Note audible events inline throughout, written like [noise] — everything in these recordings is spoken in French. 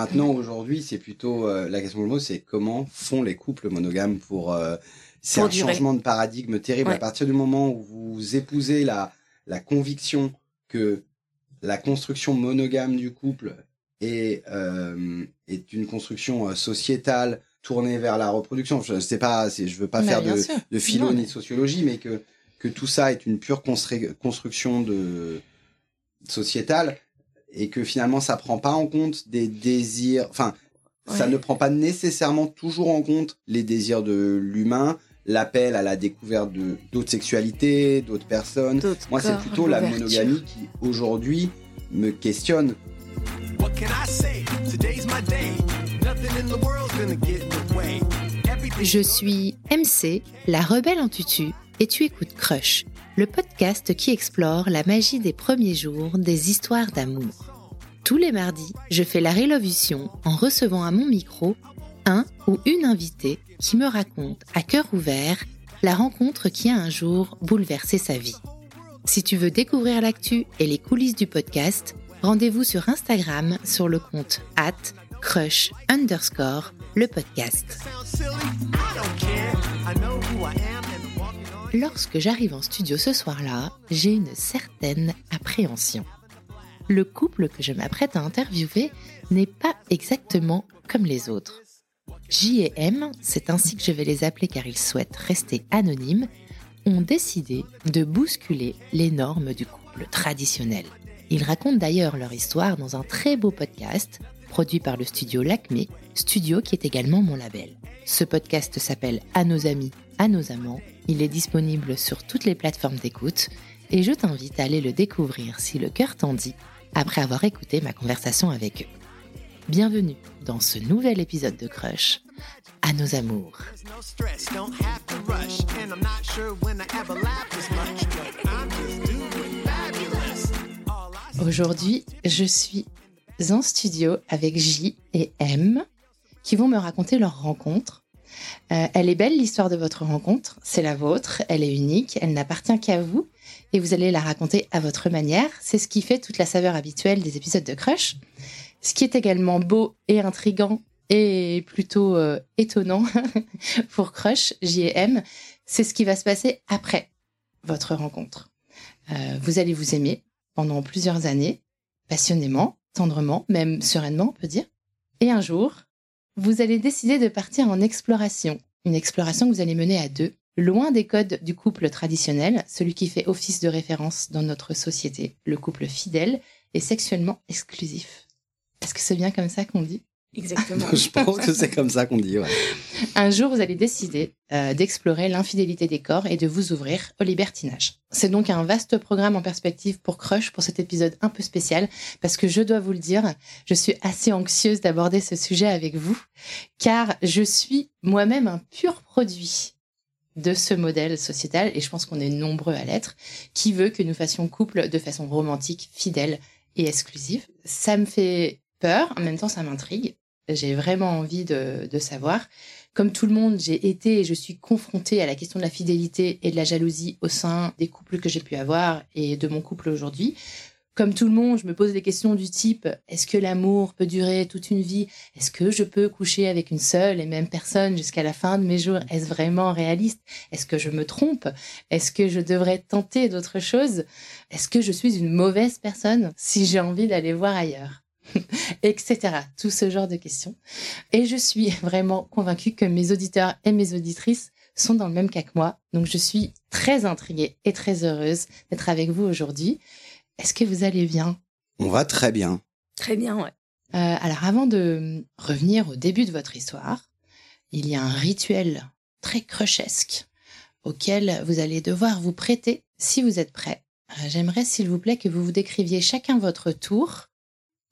maintenant, aujourd'hui, c'est plutôt euh, la question de mot, c'est comment font les couples monogames pour. Euh, c'est un changement de paradigme terrible à partir du moment où vous épousez la la conviction que la construction monogame du couple est euh, est une construction sociétale tournée vers la reproduction. Je sais pas, je veux pas faire de, de philo ni de sociologie, mais que que tout ça est une pure construction de sociétale et que finalement ça prend pas en compte des désirs, enfin ça ne prend pas nécessairement toujours en compte les désirs de l'humain, l'appel à la découverte de d'autres sexualités, d'autres personnes. Moi c'est plutôt la monogamie qui aujourd'hui me questionne. Je suis MC, la rebelle en tutu, et tu écoutes Crush, le podcast qui explore la magie des premiers jours des histoires d'amour. Tous les mardis, je fais la révolution en recevant à mon micro un ou une invitée qui me raconte à cœur ouvert la rencontre qui a un jour bouleversé sa vie. Si tu veux découvrir l'actu et les coulisses du podcast, rendez-vous sur Instagram sur le compte at crush underscore le podcast. Lorsque j'arrive en studio ce soir-là, j'ai une certaine appréhension. Le couple que je m'apprête à interviewer n'est pas exactement comme les autres. J et M, c'est ainsi que je vais les appeler car ils souhaitent rester anonymes, ont décidé de bousculer les normes du couple traditionnel. Ils racontent d'ailleurs leur histoire dans un très beau podcast produit par le studio Lacmé, studio qui est également mon label. Ce podcast s'appelle À nos amis, à nos amants il est disponible sur toutes les plateformes d'écoute et je t'invite à aller le découvrir si le cœur t'en dit après avoir écouté ma conversation avec eux. Bienvenue dans ce nouvel épisode de Crush à nos amours. Aujourd'hui, je suis en studio avec J et M qui vont me raconter leur rencontre euh, elle est belle l'histoire de votre rencontre, c'est la vôtre, elle est unique, elle n'appartient qu'à vous et vous allez la raconter à votre manière. C'est ce qui fait toute la saveur habituelle des épisodes de Crush. Ce qui est également beau et intrigant et plutôt euh, étonnant [laughs] pour Crush, JM, c'est ce qui va se passer après votre rencontre. Euh, vous allez vous aimer pendant plusieurs années, passionnément, tendrement, même sereinement, on peut dire. Et un jour, vous allez décider de partir en exploration. Une exploration que vous allez mener à deux, loin des codes du couple traditionnel, celui qui fait office de référence dans notre société, le couple fidèle et sexuellement exclusif. Est-ce que c'est bien comme ça qu'on dit? Exactement. [laughs] Je pense que c'est comme ça qu'on dit. Ouais. Un jour, vous allez décider euh, d'explorer l'infidélité des corps et de vous ouvrir au libertinage. C'est donc un vaste programme en perspective pour Crush pour cet épisode un peu spécial parce que je dois vous le dire, je suis assez anxieuse d'aborder ce sujet avec vous car je suis moi-même un pur produit de ce modèle sociétal et je pense qu'on est nombreux à l'être qui veut que nous fassions couple de façon romantique, fidèle et exclusive. Ça me fait peur, en même temps ça m'intrigue j'ai vraiment envie de, savoir. Comme tout le monde, j'ai été et je suis confrontée à la question de la fidélité et de la jalousie au sein des couples que j'ai pu avoir et de mon couple aujourd'hui. Comme tout le monde, je me pose des questions du type est-ce que l'amour peut durer toute une vie? Est-ce que je peux coucher avec une seule et même personne jusqu'à la fin de mes jours? Est-ce vraiment réaliste? Est-ce que je me trompe? Est-ce que je devrais tenter d'autres choses? Est-ce que je suis une mauvaise personne si j'ai envie d'aller voir ailleurs? [laughs] etc. Tout ce genre de questions. Et je suis vraiment convaincue que mes auditeurs et mes auditrices sont dans le même cas que moi. Donc je suis très intriguée et très heureuse d'être avec vous aujourd'hui. Est-ce que vous allez bien? On va très bien. Très bien, ouais. Euh, alors avant de revenir au début de votre histoire, il y a un rituel très crushesque auquel vous allez devoir vous prêter si vous êtes prêt. Euh, j'aimerais s'il vous plaît que vous vous décriviez chacun votre tour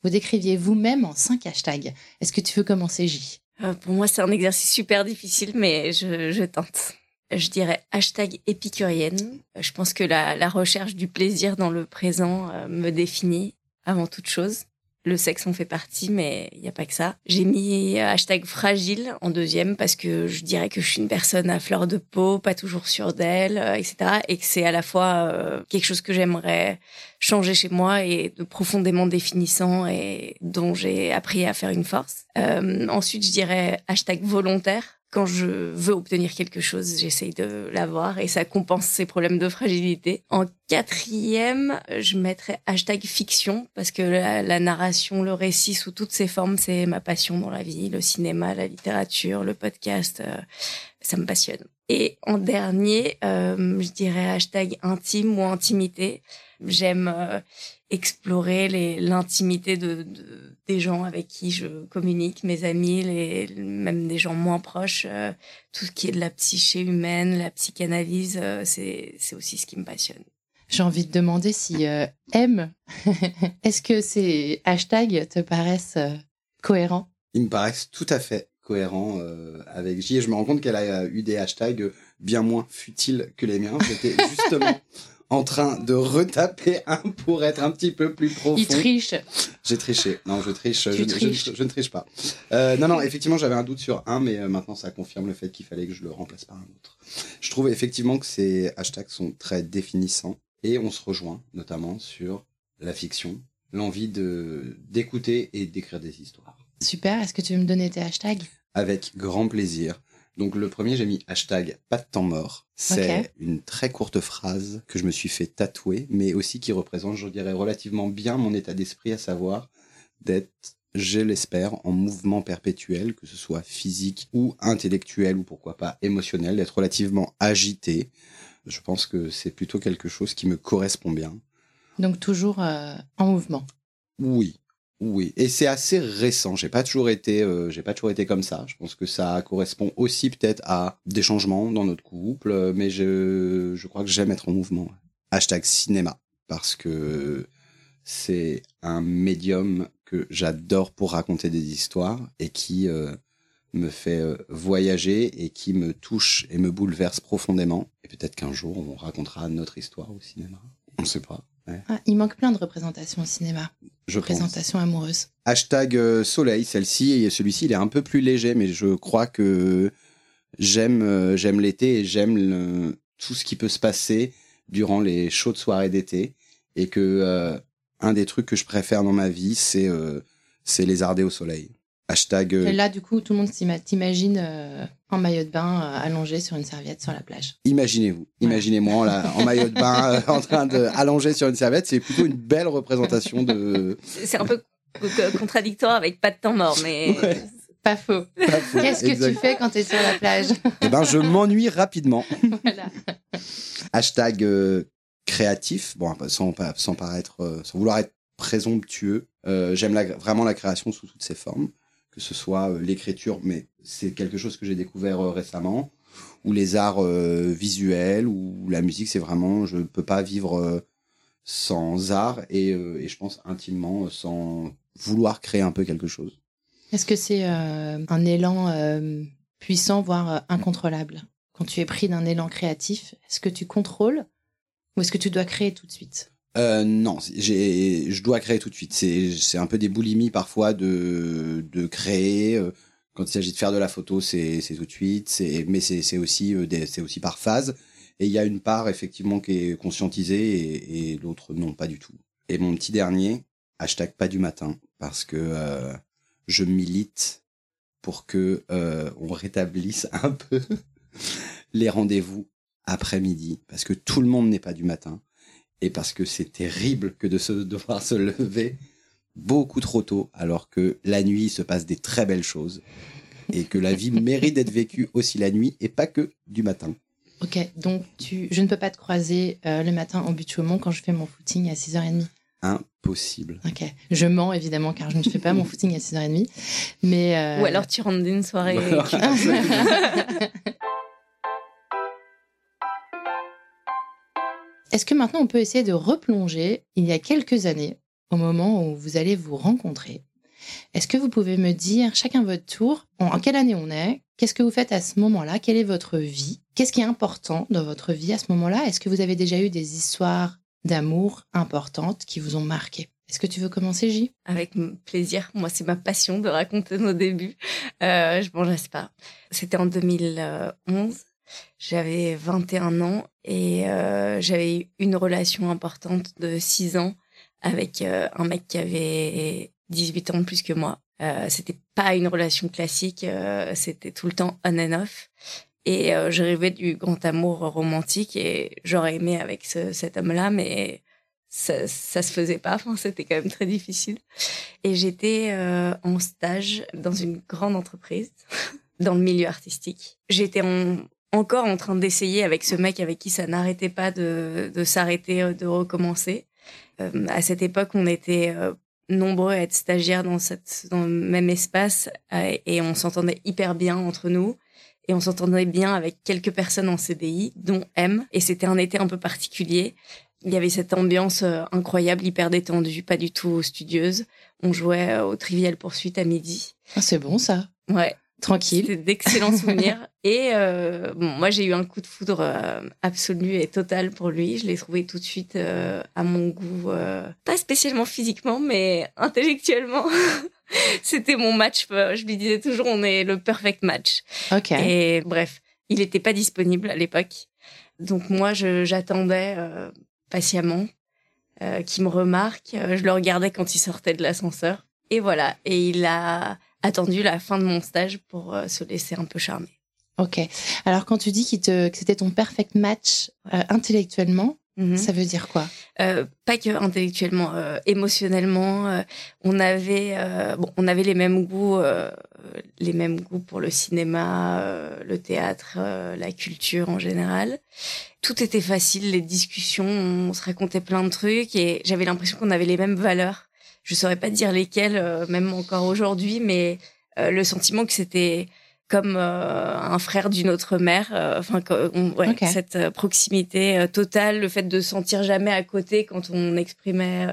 vous décriviez vous-même en cinq hashtags. Est-ce que tu veux commencer, J? Euh, Pour moi, c'est un exercice super difficile, mais je, tente. Je dirais hashtag épicurienne. Je pense que la, recherche du plaisir dans le présent euh, me définit avant toute chose. Le sexe en fait partie, mais il n'y a pas que ça. J'ai mis hashtag fragile en deuxième parce que je dirais que je suis une personne à fleur de peau, pas toujours sûre d'elle, etc. Et que c'est à la fois quelque chose que j'aimerais changer chez moi et de profondément définissant et dont j'ai appris à faire une force. ensuite, je dirais hashtag volontaire quand je veux obtenir quelque chose, j'essaye de l'avoir et ça compense ces problèmes de fragilité. En quatrième, je mettrais hashtag fiction parce que la, narration, le récit sous toutes ses formes, c'est ma passion dans la vie. Le cinéma, la littérature, le podcast, euh, ça me passionne. Et en dernier, euh, je dirais hashtag intime ou intimité. J'aime euh, explorer l'intimité de, des gens avec qui je communique, mes amis, les, même des gens moins proches. Euh, tout ce qui est de la psyché humaine, la psychanalyse, euh, c'est aussi ce qui me passionne. J'ai envie de demander si euh, M, [laughs] est-ce que ces hashtags te paraissent cohérents? Ils me paraissent tout à fait cohérents avec J. Et je me rends compte qu'elle a eu des hashtags bien moins futiles que les miens. C'était [laughs] justement en train de retaper un pour être un petit peu plus profond. Il triche. J'ai triché. Non, je triche. Je, je, ne triche pas. Euh, non, non, effectivement, j'avais un doute sur un, mais euh, maintenant, ça confirme le fait qu'il fallait que je le remplace par un autre. Je trouve effectivement que ces hashtags sont très définissants et on se rejoint notamment sur la fiction, l'envie de d'écouter et d'écrire des histoires. Super. Est-ce que tu veux me donner tes hashtags? Avec grand plaisir. Donc le premier, j'ai mis hashtag pas de temps mort. C'est une très courte phrase que je me suis fait tatouer, mais aussi qui représente, je dirais, relativement bien mon état d'esprit, à savoir d'être, je l'espère, en mouvement perpétuel, que ce soit physique ou intellectuel ou pourquoi pas émotionnel, d'être relativement agité. Je pense que c'est plutôt quelque chose qui me correspond bien. Donc toujours euh, en mouvement. Oui, oui, et c'est assez récent. J'ai pas toujours été, euh, j'ai pas toujours été comme ça. Je pense que ça correspond aussi peut-être à des changements dans notre couple, euh, mais je, je crois que j'aime être en mouvement. Hashtag cinéma parce que c'est un médium que j'adore pour raconter des histoires et qui euh, me fait voyager et qui me touche et me bouleverse profondément. Et peut-être qu'un jour on racontera notre histoire au cinéma. On sait pas. Ah, il manque plein de représentations au cinéma. Je Représentation amoureuse. Hashtag euh, soleil, celle-ci, et celui-ci, il est un peu plus léger, mais je crois que j'aime euh, j'aime l'été et j'aime tout ce qui peut se passer durant les chaudes soirées d'été. Et que euh, un des trucs que je préfère dans ma vie, c'est c'est les ardés au soleil. Hashtag. Et là, du coup, tout le monde t'imagine en maillot de bain allongé sur une serviette sur la plage. Imaginez-vous, imaginez-moi là, en maillot de bain [laughs] en train de allongé sur une serviette. C'est plutôt une belle représentation de. C'est un peu contradictoire avec pas de temps mort, mais. Pas faux. Qu'est-ce que tu fais quand tu es sur la plage [laughs] Eh ben, je m'ennuie rapidement. voilà. Hashtag créatif. Bon, sans, sans paraître, sans vouloir être présomptueux. J'aime vraiment la création sous toutes ses formes que ce soit euh, l'écriture, mais c'est quelque chose que j'ai découvert euh, récemment, ou les arts euh, visuels, ou la musique, c'est vraiment, je ne peux pas vivre sans art et, et, je pense intimement sans vouloir créer un peu quelque chose. Est-ce que c'est un élan puissant, voire incontrôlable? Quand tu es pris d'un élan créatif, est-ce que tu contrôles ou est-ce que tu dois créer tout de suite? Euh, non, je dois créer tout de suite. C'est un peu des boulimies parfois de, de créer. Euh, quand il s'agit de faire de la photo, c'est tout de suite. Mais c'est aussi, euh, c'est aussi par phase. Et il y a une part effectivement qui est conscientisée et, l'autre non, pas du tout. Et mon petit dernier, hashtag pas du matin, parce que euh, je milite pour que on rétablisse [laughs] un peu les rendez-vous après-midi, parce que tout le monde n'est pas du matin et parce que c'est terrible que de se devoir se lever beaucoup trop tôt, alors que la nuit se passe des très belles choses et que la vie [laughs] mérite d'être vécue aussi la nuit et pas que du matin. Ok, donc tu, je ne peux pas te croiser euh, le matin au but Chaumont quand je fais mon footing à 6h30 Impossible. Ok, je mens évidemment car je ne fais pas mon [laughs] footing à 6h30. Mais euh, Ou alors tu rentres d'une soirée. [laughs] Est-ce que maintenant on peut essayer de replonger il y a quelques années, au moment où vous allez vous rencontrer Est-ce que vous pouvez me dire, chacun votre tour, en quelle année on est Qu'est-ce que vous faites à ce moment-là Quelle est votre vie Qu'est-ce qui est important dans votre vie à ce moment-là? Est-ce que vous avez déjà eu des histoires d'amour importantes qui vous ont marqué? Est-ce que tu veux commencer, J? Avec plaisir. Moi, c'est ma passion de raconter nos débuts. Euh, je sais pas. C'était en 2011. J'avais 21 ans et euh, j'avais eu une relation importante de 6 ans avec euh, un mec qui avait 18 ans de plus que moi. Euh, c'était pas une relation classique, euh, c'était tout le temps on and off. Et euh, je rêvais du grand amour romantique et j'aurais aimé avec ce, cet homme-là, mais ça, ça se faisait pas. Enfin, c'était quand même très difficile. Et j'étais euh, en stage dans une grande entreprise, [laughs] dans le milieu artistique. J'étais en, encore en train d'essayer avec ce mec avec qui ça n'arrêtait pas de, de s'arrêter, de recommencer. Euh, à cette époque, on était nombreux à être stagiaires dans, cette, dans le même espace euh, et on s'entendait hyper bien entre nous. Et on s'entendait bien avec quelques personnes en CDI, dont M. Et c'était un été un peu particulier. Il y avait cette ambiance euh, incroyable, hyper détendue, pas du tout studieuse. On jouait euh, au Trivial Poursuite à midi. Ah, c'est bon ça. Ouais. Tranquille. D'excellents [laughs] souvenirs. Et euh, bon, moi, j'ai eu un coup de foudre euh, absolu et total pour lui. Je l'ai trouvé tout de suite euh, à mon goût, euh, pas spécialement physiquement, mais intellectuellement. [laughs] C'était mon match. Je lui disais toujours, on est le perfect match. Ok. Et bref, il n'était pas disponible à l'époque. Donc moi, j'attendais patiemment qu'il me remarque. Je le regardais quand il sortait de l'ascenseur. Et voilà. Et il a attendu la fin de mon stage pour euh, se laisser un peu charmer. Ok. Alors quand tu dis te, que c'était ton perfect match euh, intellectuellement, mhm. Ça veut dire quoi? Euh, Pas que intellectuellement, euh, émotionnellement, euh, on avait bon, on avait les mêmes goûts, les mêmes goûts pour le cinéma, le théâtre, la culture en général. Tout était facile, les discussions, on se racontait plein de trucs et j'avais l'impression qu'on avait les mêmes valeurs je saurais pas dire lesquels, euh, même encore aujourd'hui, mais euh, le sentiment que c'était comme euh, un frère d'une autre mère. Enfin, ouais, cette proximité totale, le fait de se sentir jamais à côté quand on exprimait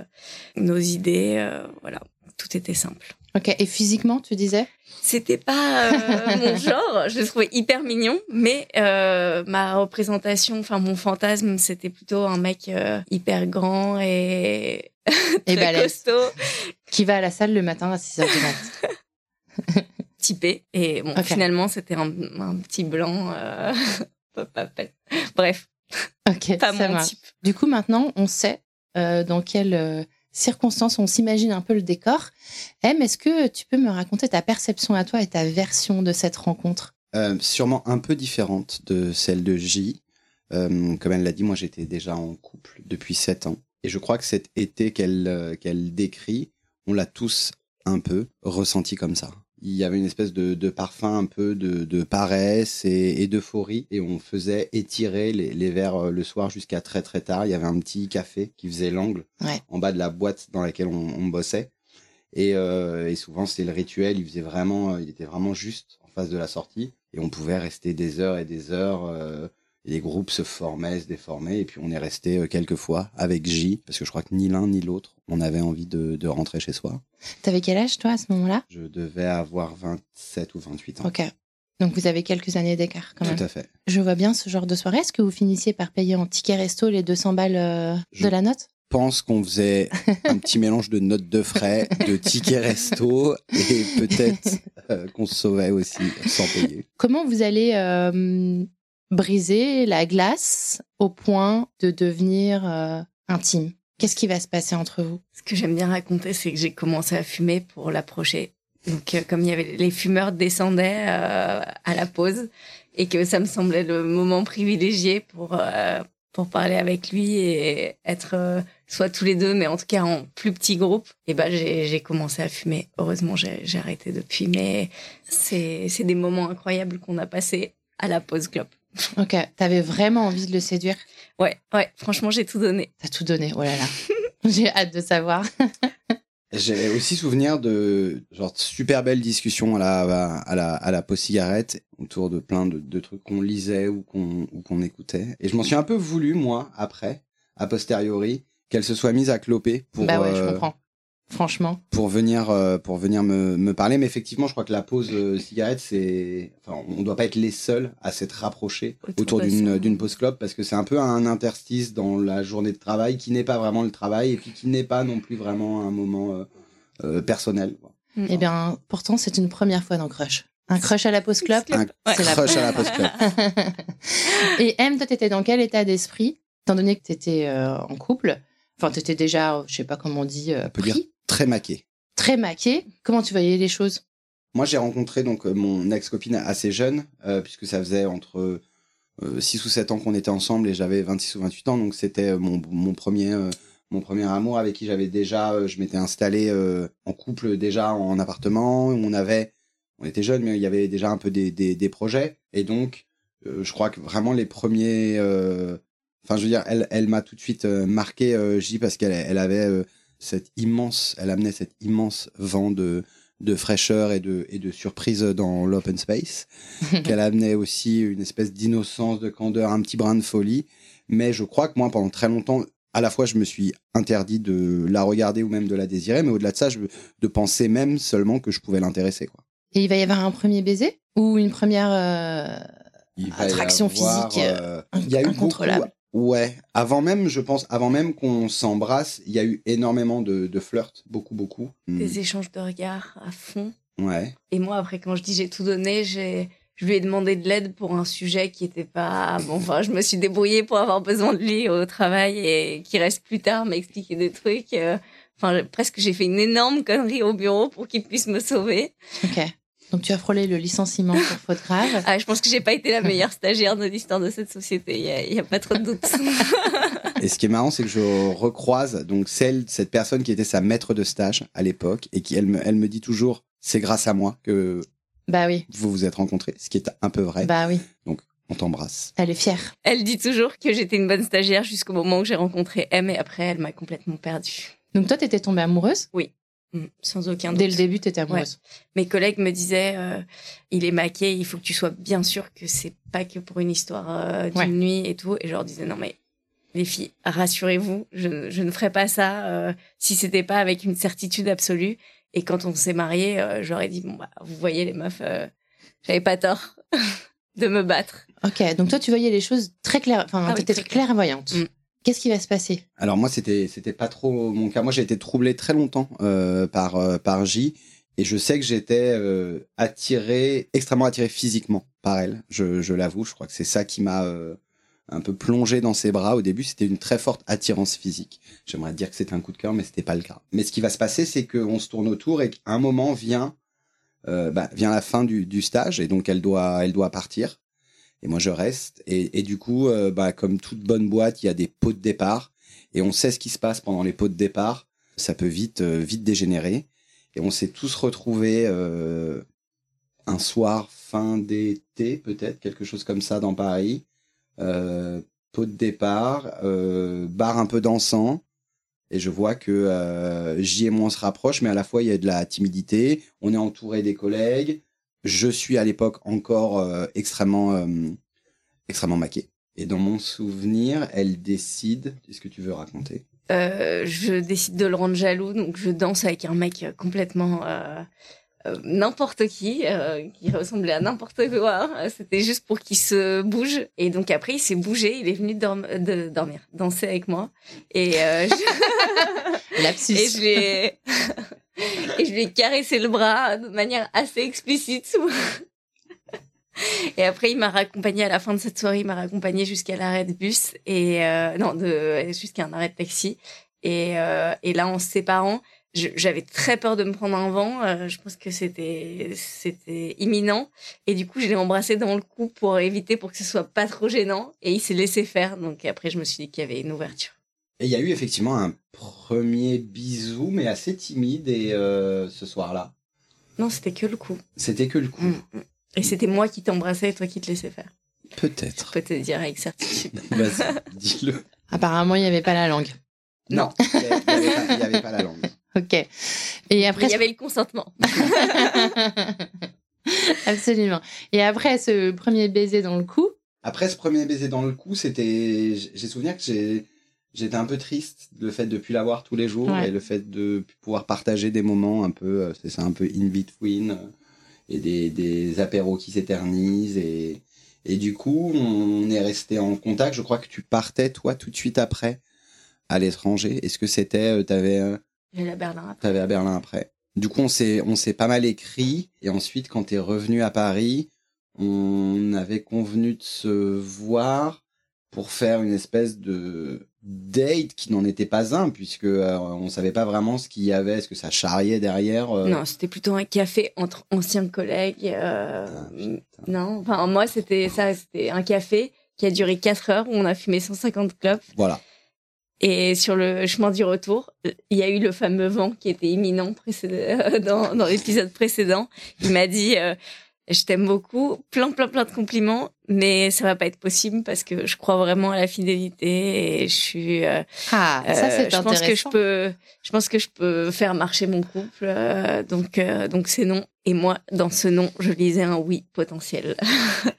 nos idées, voilà, tout était simple. Ok. Et physiquement, tu disais? C'était pas mon [laughs] genre. Je le trouvais hyper mignon, mais ma représentation, enfin mon fantasme, c'était plutôt un mec hyper grand et et [laughs] très costaud. Qui va à la salle le matin à 6h du mat. [laughs] Typé. Et bon, finalement, c'était un, un, petit blanc. Euh... [laughs] Bref. Ok, pas mon type. Du coup, maintenant, on sait euh, dans quelles euh, circonstances on s'imagine un peu le décor. M, est-ce que tu peux me raconter ta perception à toi et ta version de cette rencontre? Euh, Sûrement un peu différente de celle de J. Euh, comme elle l'a dit, moi j'étais déjà en couple depuis 7 ans. Et je crois que cet été qu'elle euh, qu'elle décrit, on l'a tous un peu ressenti comme ça. Il y avait une espèce de, de parfum un peu de, de paresse et, et d'euphorie et on faisait étirer les, les verres euh, le soir jusqu'à très très tard. Il y avait un petit café qui faisait l'angle ouais. en bas de la boîte dans laquelle on, on bossait. Et, euh, et souvent c'était le rituel. Il faisait vraiment, il était vraiment juste en face de la sortie et on pouvait rester des heures et des heures. Euh, les groupes se formaient, se déformaient, et puis on est resté euh, quelques fois avec J, parce que je crois que ni l'un ni l'autre, on avait envie de, de rentrer chez soi. T'avais quel âge toi à ce moment-là? Je devais avoir 27 ou 28 ans. Ok. Donc vous avez quelques années d'écart quand même. Tout à fait. Je vois bien ce genre de soirée. Est-ce que vous finissiez par payer en ticket resto les 200 balles euh, de la note? Je pense qu'on faisait un petit mélange de notes de frais, de tickets resto et peut-être euh, qu'on se sauvait aussi sans payer. Comment vous allez euh, briser la glace au point de devenir euh, intime Qu'est-ce qui va se passer entre vous? Ce que j'aime bien raconter, c'est que j'ai commencé à fumer pour l'approcher. Donc, euh, comme il y avait les fumeurs descendaient euh, à la pause et que ça me semblait le moment privilégié pour pour parler avec lui et être soit tous les deux, mais en tout cas en plus petit groupe. Et ben j'ai commencé à fumer. Heureusement, j'ai arrêté depuis, mais c'est des moments incroyables qu'on a passés à la pause clope. Ok, t'avais vraiment envie de le séduire? Ouais, ouais, franchement, j'ai tout donné. T'as tout donné, oh là là. [laughs] j'ai hâte de savoir. J'ai aussi souvenir de genre super belles discussions à la à la à la pause cigarette autour de plein de, de trucs qu'on lisait ou qu'on ou qu'on écoutait. Et je m'en suis un peu voulu moi après, a posteriori, qu'elle se soit mise à cloper pour bah ouais, je comprends. Franchement Pour venir, euh, pour venir me, me, parler, mais effectivement, je crois que la pause euh, cigarette, c'est, enfin, on doit pas être les seuls à s'être rapprochés autour, d'une d'une pause clope parce que c'est un peu un interstice dans la journée de travail qui n'est pas vraiment le travail et puis qui n'est pas non plus vraiment un moment euh, personnel. Mm. Eh bien, pourtant, c'est une première fois dans Crush. Un crush à la pause clope. Un crush à la pause clope. [laughs] et M, toi, t'étais dans quel état d'esprit, étant donné que t'étais en couple? Enfin, t'étais déjà, je sais pas comment on dit, euh, pris? Très maqué. Très maqué. Comment tu voyais les choses? Moi, j'ai rencontré donc euh, mon ex-copine assez jeune, euh, puisque ça faisait entre 6 ou 7 ans qu'on était ensemble et j'avais 26 ou 28 ans. Donc, c'était mon, mon, premier, mon premier amour avec qui j'avais déjà, je m'étais installé en couple déjà en appartement. On avait, on était jeunes, mais il y avait déjà un peu des, des, des projets. Et donc, je crois que vraiment les premiers. Enfin, je veux dire, elle, elle m'a tout de suite marqué, J, parce qu'elle elle avait cette immense, elle amenait cette immense vent de, de fraîcheur et de, et de surprise dans l'open space, [laughs] qu'elle amenait aussi une espèce d'innocence, de candeur, un petit brin de folie. Mais je crois que moi, pendant très longtemps, à la fois, je me suis interdit de la regarder ou même de la désirer, mais au-delà de ça, je, de penser même seulement que je pouvais l'intéresser. Quoi. Et il va y avoir un premier baiser ou une première euh, attraction physique euh, beaucoup, Ouais, avant même, je pense, avant même qu'on s'embrasse, il y a eu énormément de, de flirts, beaucoup, beaucoup. Des hmm. échanges de regards à fond. Ouais. Et moi, après, quand je dis j'ai tout donné, j'ai, je lui ai demandé de l'aide pour un sujet qui était pas bon. Enfin, je me suis débrouillée pour avoir besoin de lui au travail et qui reste plus tard m'expliquer des trucs. Euh, enfin, presque j'ai fait une énorme connerie au bureau pour qu'il puisse me sauver. Ok. Donc tu as frôlé le licenciement pour faute grave. Ah, je pense que j'ai pas été la meilleure stagiaire de l'histoire de cette société. Il y, a, pas trop de doute. [laughs] et ce qui est marrant, c'est que je recroise donc celle, cette personne qui était sa maître de stage à l'époque et qui elle me, elle me dit toujours, c'est grâce à moi que bah oui. vous vous êtes rencontrés, ce qui est un peu vrai. Bah oui. Donc on t'embrasse. Elle est fière. Elle dit toujours que j'étais une bonne stagiaire jusqu'au moment où j'ai rencontré M et après elle m'a complètement perdue. Donc toi, t'étais tombée amoureuse? Oui. Mm, sans aucun doute. Dès le début, tu étais amoureuse. Mes collègues me disaient, euh, il est maqué, il faut que tu sois bien sûr que c'est pas que pour une histoire euh, d'une nuit et tout. Et je leur disais, non mais les filles, rassurez-vous, je, je, ne ferai pas ça euh, si c'était pas avec une certitude absolue. Et quand on s'est mariés, j'aurais dit, bon bah, vous voyez les meufs, j'avais pas tort [laughs] de me battre. Ok, donc toi tu voyais les choses très claires, enfin ah très clairvoyante. Mm. Qu'est-ce qui va se passer? Alors moi, c'était c'était pas trop mon cas. Moi, j'ai été troublé très longtemps euh, par euh, par J, et je sais que j'étais euh, attiré, extrêmement attiré physiquement par elle. Je, je l'avoue. Je crois que c'est ça qui m'a un peu plongé dans ses bras. Au début, c'était une très forte attirance physique. J'aimerais dire que c'était un coup de cœur, mais c'était pas le cas. Mais ce qui va se passer, c'est qu'on se tourne autour et qu'à un moment vient bah, vient la fin du, du stage, et donc elle doit elle doit partir. Et moi, je reste. Et, du coup, euh, bah, comme toute bonne boîte, il y a des pots de départ. Et on sait ce qui se passe pendant les pots de départ. Ça peut vite, euh, vite dégénérer. Et on s'est tous retrouvés euh, un soir fin d'été, peut-être, quelque chose comme ça dans Paris. pot de départ, bar un peu dansant. Et je vois que J et moi on se rapproche, mais à la fois il y a de la timidité. On est entouré des collègues. Je suis à l'époque encore euh, extrêmement, euh, extrêmement maqué. Et dans mon souvenir, elle décide. Est-ce que tu veux raconter? Euh, Je décide de le rendre jaloux, donc je danse avec un mec complètement n'importe qui, qui ressemblait à n'importe quoi. C'était juste pour qu'il se bouge. Et donc après, il s'est bougé, il est venu de dormir, danser avec moi. Et je... [laughs] Lapsus. Et je l'ai... et je lui ai caressé le bras de manière assez explicite. et après, il m'a raccompagné à la fin de cette soirée, il m'a raccompagné jusqu'à l'arrêt de bus et euh, non, de jusqu'à un arrêt de taxi. Et, euh, et là, en se séparant, j'avais très peur de me prendre un vent. Euh, je pense que c'était c'était imminent. Et du coup, je l'ai embrassé dans le cou pour éviter pour que ce soit pas trop gênant. Et il s'est laissé faire. Donc après, je me suis dit qu'il y avait une ouverture. Et il y a eu effectivement un premier bisou, mais assez timide, et euh, ce soir-là. Non, c'était que le coup. C'était que le coup. Mm, mm. Et c'était moi qui t'embrassais et toi qui te laissais faire. Peut-être. Je peux te dire avec certitude. [laughs] Vas-y, dis-le. Apparemment, il n'y avait pas la langue. Non, il n'y avait, pas la langue. [laughs] Ok. Et après, il y avait le consentement. [laughs] Absolument. Et après ce premier baiser dans le cou. Après ce premier baiser dans le cou, c'était. J'ai souvenir que j'ai j'étais un peu triste le fait de plus la voir tous les jours et le fait de pouvoir partager des moments un peu, c'est ça, un peu in between et des, des apéros qui s'éternisent et, et du coup, on est resté en contact. Je crois que tu partais, toi, tout de suite après, à l'étranger. Est-ce que c'était, euh, t'avais... Euh, J'allais à Berlin après. T'avais à Berlin après. Du coup, on s'est, on s'est pas mal écrit. Et ensuite, quand t'es revenu à Paris, on avait convenu de se voir pour faire une espèce de date qui n'en était pas un puisque euh, on savait pas vraiment ce qu'il y avait, est-ce que ça charriait derrière. Euh non, c'était plutôt un café entre anciens collègues. Euh, ah, non, enfin moi c'était ça, c'était un café qui a duré 4 heures où on a fumé 150 clopes. Voilà. Et sur le chemin du retour, il y a eu le fameux vent qui était imminent [laughs] dans, dans l'épisode précédent. Il m'a dit je t'aime beaucoup, plein plein plein de compliments, mais ça va pas être possible parce que je crois vraiment à la fidélité et je suis. Euh, ah, ça c'est euh, je pense que je peux, je pense que je peux faire marcher mon couple, euh, donc donc c'est non. Et moi, dans ce non, je lisais un oui potentiel.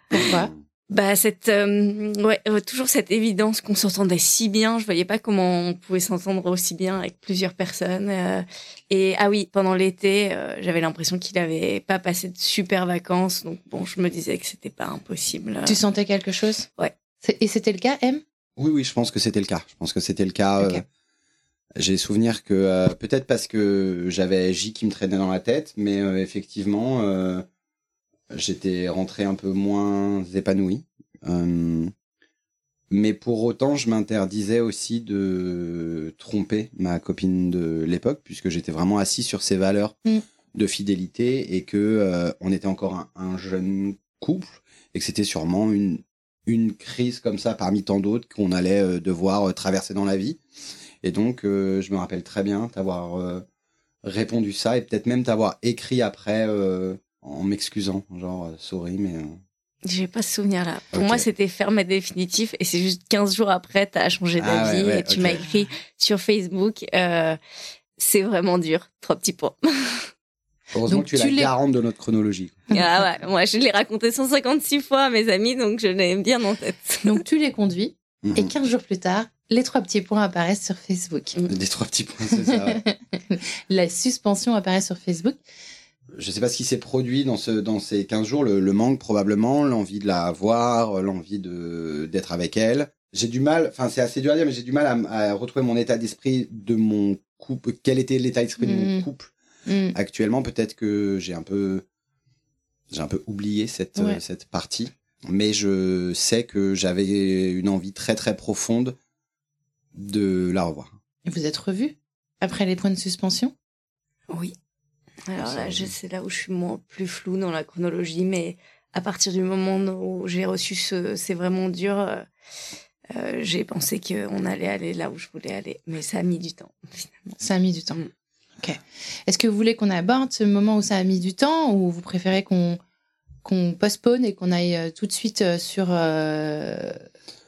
Pourquoi? [laughs] bah cette euh, ouais euh, toujours cette évidence qu'on s'entendait si bien. Je voyais pas comment on pouvait s'entendre aussi bien avec plusieurs personnes euh, et ah oui pendant l'été j'avais l'impression qu'il avait pas passé de super vacances. Donc bon je me disais que c'était pas impossible tu sentais quelque chose? Ouais. Et c'était le cas M? Oui oui je pense que c'était le cas. Je pense que c'était le cas j'ai souvenir que peut-être parce que j'avais J qui me traînait dans la tête mais effectivement j'étais rentré un peu moins épanoui. Euh, mais pour autant, je m'interdisais aussi de tromper ma copine de l'époque, puisque j'étais vraiment assis sur ses valeurs mm. de fidélité et que euh, on était encore un, jeune couple et que c'était sûrement une, une crise comme ça parmi tant d'autres qu'on allait euh, devoir traverser dans la vie. Et donc, je me rappelle très bien t'avoir répondu ça et peut-être même t'avoir écrit après en m'excusant, genre euh, sorry, mais. Euh. J'ai pas ce souvenir-là. Pour moi, c'était ferme et définitif. Et c'est juste 15 jours après, tu as changé ah d'avis et tu m'as écrit sur Facebook. Euh, c'est vraiment dur. Trois petits points. [laughs] Heureusement que tu es la garante de notre chronologie. [laughs] Ah ouais, moi je l'ai raconté 156 fois à mes amis, donc je l'ai bien en tête. Donc tu les conduis, et 15 mhm. jours plus tard, les trois petits points apparaissent sur Facebook. Les trois petits points, c'est ça. [laughs] la suspension apparaît sur Facebook je sais pas ce qui s'est produit dans ce dans ces 15 jours, le, manque probablement, l'envie de la voir, l'envie de d'être avec elle. J'ai du mal, enfin c'est assez dur à dire, mais j'ai du mal à, retrouver mon état d'esprit de mon couple. Quel était l'état d'esprit de mon mm. couple mm. actuellement Peut-être que j'ai un peu j'ai un peu oublié cette cette partie, mais je sais que j'avais une envie très très profonde de la revoir. Et vous êtes revu après les points de suspension? Oui. Alors là, c'est là où je suis moins plus floue dans la chronologie, mais à partir du moment où j'ai reçu ce c'est vraiment dur, euh, euh, j'ai pensé qu'on allait aller là où je voulais aller, mais ça a mis du temps [laughs] finalement. Ça a mis du temps. Mm. Ok. Est-ce que vous voulez qu'on aborde ce moment où ça a mis du temps, ou vous préférez qu'on qu'on postpone et qu'on aille euh, tout de suite sur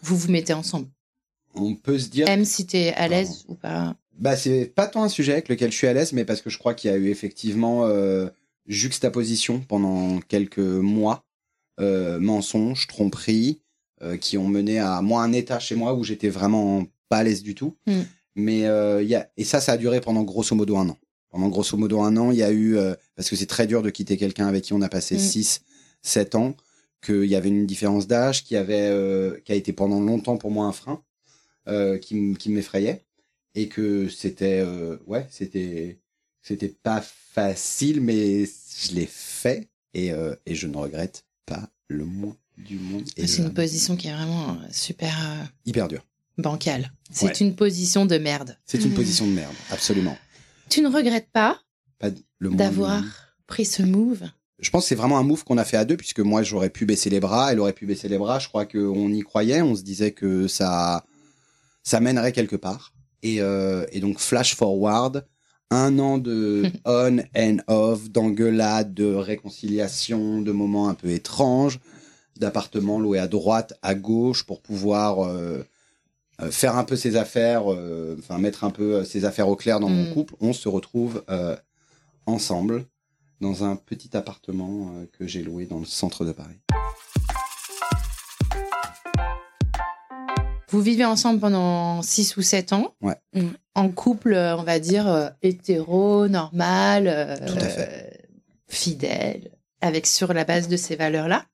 vous vous mettez ensemble? On peut se dire. Même si t'es à l'aise ou pas. Bah, c'est pas tant un sujet avec lequel je suis à l'aise, mais parce que je crois qu'il y a eu effectivement euh, juxtaposition pendant quelques mois, euh, mensonges, tromperies, euh, qui ont mené à moi un état chez moi où j'étais vraiment pas à l'aise du tout. Mm. Mais euh, il y a et ça, ça a duré pendant grosso modo un an. Pendant grosso modo un an, il y a eu euh, parce que c'est très dur de quitter quelqu'un avec qui on a passé 6 mm. 7 ans, qu'il y avait une différence d'âge qui avait qui a été pendant longtemps pour moi un frein, qui, qui m'effrayait et que c'était euh, ouais c'était c'était pas facile mais je l'ai fait et, euh, et je ne regrette pas le moins du monde c'est une position qui est vraiment euh, super hyper dure. bancale. C'est une position de merde. C'est une position de merde absolument. Tu ne regrettes pas, pas d'avoir pris ce move? Je pense que c'est vraiment un move qu'on a fait à deux, puisque moi j'aurais pu baisser les bras, elle aurait pu baisser les bras. Je crois qu'on y croyait, on se disait que ça, ça mènerait quelque part. Et, euh, et donc, flash forward, un an de [laughs] on and off, d'engueulade, de réconciliation, de moments un peu étranges, d'appartements loués à droite, à gauche, pour pouvoir euh, euh faire un peu ses affaires, enfin mettre un peu ses affaires au clair dans mon mm. couple. On se retrouve ensemble dans un petit appartement que j'ai loué dans le centre de Paris. Vous vivez ensemble pendant 6 ou 7 ans. Ouais. Mm. En couple, on va dire, hétéro, normal, Tout à fait. fidèle, avec sur la base de ces valeurs-là.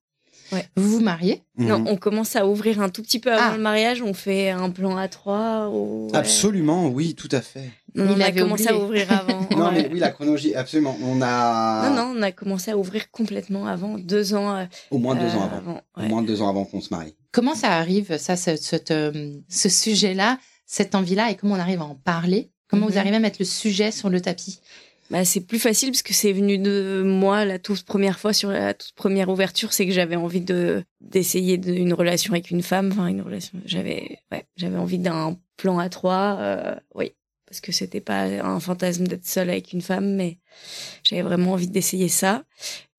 Ouais. Vous vous mariez? Non, Mhm. on commence à ouvrir un tout petit peu avant Ah. le mariage. On fait un plan à trois. ou- ouais. Absolument, oui, tout à fait. Non, Il on a avait commencé à ouvrir avant. [laughs] [laughs] Non, ouais. mais oui, la chronologie, absolument. On a Non, non, on a commencé à ouvrir complètement avant, deux ans. euh, au moins deux euh, ans avant. Au ouais. moins deux ans avant qu'on se marie. Comment ça arrive, ça, ce, euh, ce sujet-là, cette envie-là, et comment on arrive à en parler? Comment vous Mhm. arrivez à mettre le sujet sur le tapis? Bah, c'est plus facile parce que c'est venu de moi la toute première fois sur la toute première ouverture, c'est que j'avais envie de d'essayer de- une relation avec une femme, enfin une relation. J'avais ouais, j'avais envie d'un plan à trois, euh, oui, parce que c'était pas un fantasme d'être seule avec une femme, mais j'avais vraiment envie d'essayer ça.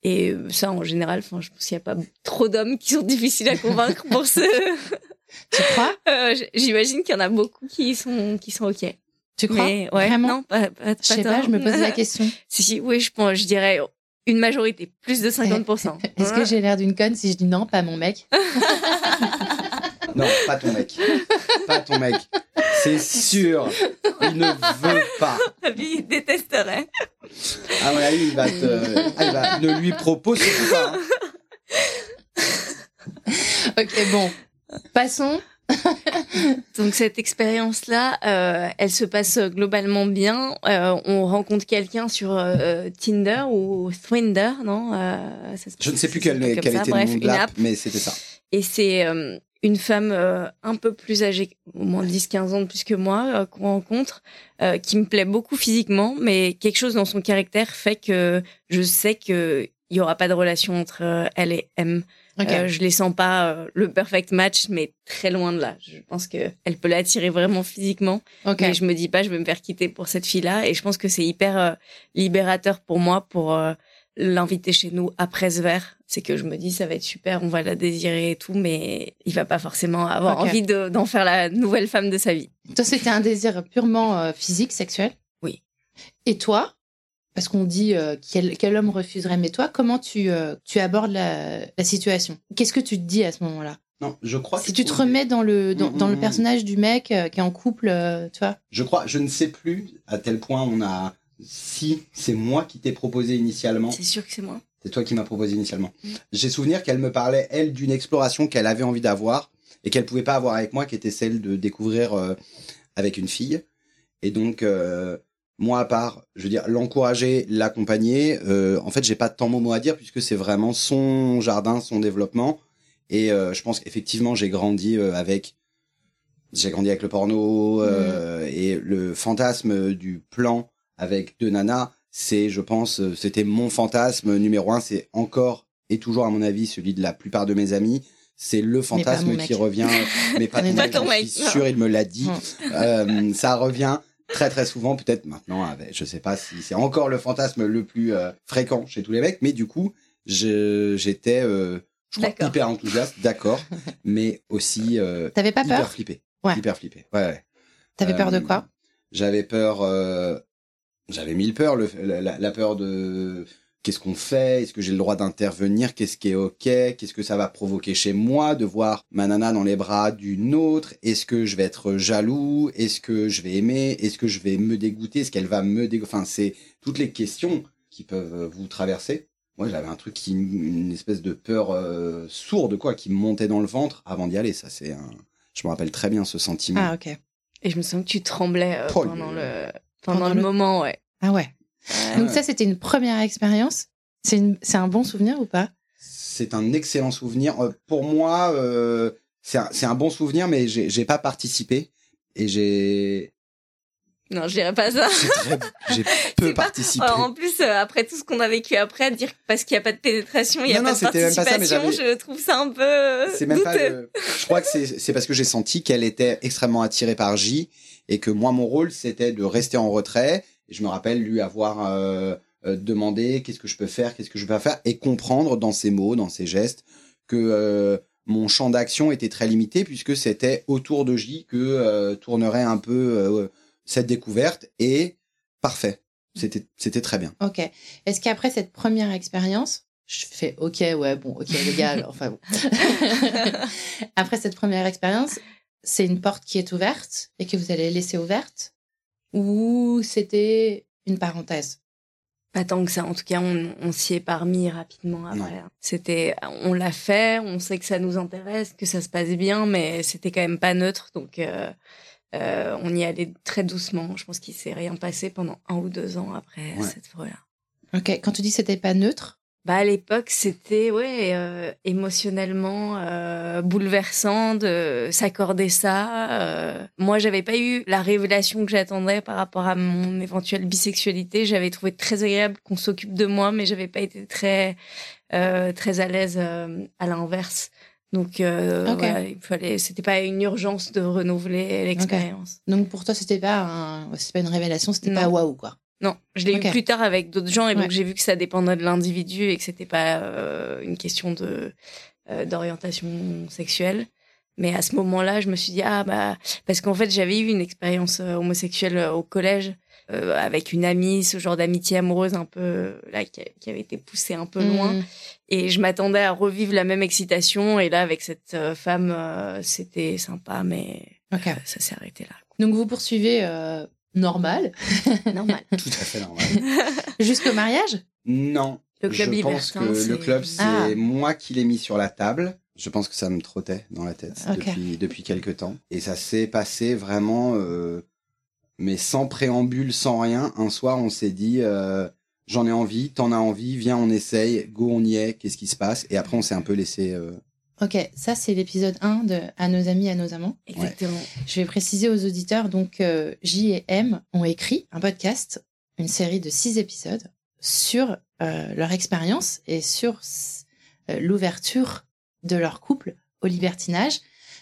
Et euh, ça, en général, enfin, je pense qu'il n'y a pas trop d'hommes qui sont difficiles à convaincre pour ce. [laughs] Tu crois? Euh, J'imagine qu'il y en a beaucoup qui sont qui sont ok. Tu crois? Mais ouais, Vraiment? Non, pas, pas, Je sais pas, je me pose la question. [laughs] Si, si, oui, je pense, je dirais une majorité, plus de 50%. [laughs] Est-ce que j'ai l'air d'une conne si je dis non, pas mon mec? Non, pas ton mec. pas ton mec. C'est sûr. Il ne veut pas. Lui, il détesterait. Ah ouais, il va te. Ah, il va... Ne lui propose pas. hein. Ok, bon. Passons. Donc cette expérience-là, euh, elle se passe globalement bien. Euh, on rencontre quelqu'un sur euh, Tinder ou Thrinder, non? Euh, ça se- Je ne sais plus ça quel, s'appelle comme quel ça. était Bref, le nom de une l'app, app. mais c'était ça. Et c'est euh, une femme euh, un peu plus âgée, au moins 10-15 ans de plus que moi, euh, qu'on rencontre, euh, qui me plaît beaucoup physiquement, mais quelque chose dans son caractère fait que je sais que il y aura pas de relation entre euh, elle et M. Euh, je les sens pas euh, le perfect match, mais très loin de là. Je pense que elle peut l'attirer vraiment physiquement, ok. mais je me dis pas je vais me faire quitter pour cette fille-là. Et je pense que c'est hyper libérateur pour moi pour euh, l'inviter chez nous après ce verre. C'est que je me dis ça va être super, on va la désirer et tout, mais il va pas forcément avoir envie de- d'en faire la nouvelle femme de sa vie. Toi, c'était un désir purement euh, physique, sexuel? Oui. Et toi Parce qu'on dit euh, quel, quel homme refuserait, mais toi, comment tu, euh, tu abordes la, la situation? Qu'est-ce que tu te dis à ce moment-là? Non, je crois. Si que- tu te remets dans le, dans, Mm, dans mm, le mm. personnage du mec euh, qui est en couple, euh, tu vois Je crois, je ne sais plus à tel point on a. Si c'est moi qui t'ai proposé initialement, C'est sûr que c'est moi. c'est toi qui m'as proposé initialement. Mm. J'ai souvenir qu'elle me parlait elle d'une exploration qu'elle avait envie d'avoir et qu'elle pouvait pas avoir avec moi, qui était celle de découvrir euh, avec une fille. Et donc euh, moi à part, je veux dire l'encourager, l'accompagner. euh, en fait, j'ai pas tant de mots à dire puisque c'est vraiment son jardin, son développement. Et euh, je pense qu'effectivement j'ai grandi euh, avec j'ai grandi avec le porno euh, et le fantasme du plan avec deux nanas, c'est, je pense, euh, c'était mon fantasme numéro un. C'est encore et toujours, à mon avis, celui de la plupart de mes amis. C'est le fantasme qui revient, [laughs] mais pas Mais ton mec, je suis sûr, il me l'a dit. Mm. Euh, ça revient très très souvent, peut-être maintenant, avec, je sais pas si c'est encore le fantasme le plus euh, fréquent chez tous les mecs, mais du coup, j'étais, euh, je crois, hyper enthousiaste, d'accord, [laughs] mais aussi euh, T'avais pas hyper peur flippé. Ouais. Hyper flippé. Ouais, ouais. T'avais peur de quoi? J'avais peur. J'avais mille peurs. Le, la, la- peur de qu'est-ce qu'on fait Est-ce que j'ai le droit d'intervenir Qu'est-ce qui est ok Qu'est-ce que ça va provoquer chez moi de voir ma nana dans les bras d'une autre Est-ce que je vais être jaloux Est-ce que je vais aimer Est-ce que je vais me dégoûter Est-ce qu'elle va me dégoûter Enfin, c'est toutes les questions qui peuvent vous traverser. Moi, j'avais un truc qui, une espèce de peur euh, sourde, quoi, qui me montait dans le ventre avant d'y aller. Ça, c'est un. Je me rappelle très bien ce sentiment. Ah, ok. Et je me sens que tu tremblais euh, Oh, pendant, le, pendant, Pendant le le- moment, ouais. Ah ouais. Donc ça, c'était une première expérience. C'est une- c'est un bon souvenir ou pas? C'est un excellent souvenir. Euh, pour moi, euh, c'est un, c'est un bon souvenir, mais j'ai j'ai pas participé et j'ai Non, je dirais pas ça. j'ai très- j'ai [laughs] peu pas- participé. Alors, en plus, euh, après tout ce qu'on a vécu après, dire que parce qu'il n'y a pas de pénétration, il n'y a Non, pas de pas ça, participation, je trouve ça un peu C'est même pas. le- Je crois que c'est c'est parce que j'ai senti qu'elle était extrêmement attirée par J et que moi mon rôle c'était de rester en retrait. Et je me rappelle lui avoir euh, euh, demandé qu'est-ce que je peux faire, qu'est-ce que je peux faire et comprendre dans ses mots, dans ses gestes que euh, mon champ d'action était très limité puisque c'était autour de J que euh, tournerait un peu euh, cette découverte et parfait. C'était c'était très bien. Ok. Est-ce qu'après cette première expérience, je fais ok, ouais, bon, ok, les gars, [laughs] enfin bon. [laughs] Après cette première expérience, c'est une porte qui est ouverte et que vous allez laisser ouverte ou c'était une parenthèse? Pas tant que ça. En tout cas, on, s'y est parmi rapidement après. C'était, on l'a fait, on sait que ça nous intéresse, que ça se passe bien, mais c'était quand même pas neutre. Donc, euh, euh, on y allait très doucement. Je pense qu'il s'est rien passé pendant un ou deux ans après cette fois-là. Ok. Quand tu dis c'était pas neutre, bah à l'époque c'était ouais euh, émotionnellement euh, bouleversant de s'accorder ça. Euh. Moi j'avais pas eu la révélation que j'attendais par rapport à mon éventuelle bisexualité. J'avais trouvé très agréable qu'on s'occupe de moi, mais j'avais pas été très euh, très à l'aise à l'inverse. Donc voilà, il fallait, c'était pas une urgence de renouveler l'expérience. Donc pour toi c'était pas un, pas une révélation, c'était pas waouh quoi. Non, je l'ai eu plus tard avec d'autres gens et donc j'ai vu que ça dépendait de l'individu et que c'était pas euh, une question de euh, d'orientation sexuelle. Mais à ce moment-là, je me suis dit ah bah parce qu'en fait j'avais eu une expérience euh, homosexuelle au collège avec une amie, ce genre d'amitié amoureuse un peu là qui, avait été poussée un peu loin mmh. et je m'attendais à revivre la même excitation et là avec cette femme c'était sympa mais ça s'est arrêté là. Donc vous poursuivez normal. normal. [laughs] Tout à fait normal. [laughs] Jusqu'au mariage? Non. Le club Je pense que le club, c'est ah. moi qui l'ai mis sur la table. Je pense que ça me trottait dans la tête depuis, depuis quelques temps. Et ça s'est passé vraiment, euh, mais sans préambule, sans rien. Un soir, on s'est dit, euh, j'en ai envie, t'en as envie, viens, on essaye, go, on y est, qu'est-ce qui se passe? Et après, on s'est un peu laissé euh, Ok, ça c'est l'épisode 1 de À nos amis, à nos amants. Exactement. Je vais préciser aux auditeurs, donc euh, J et M ont écrit un podcast, une série de six épisodes sur euh, leur expérience et sur euh, l'ouverture de leur couple au libertinage.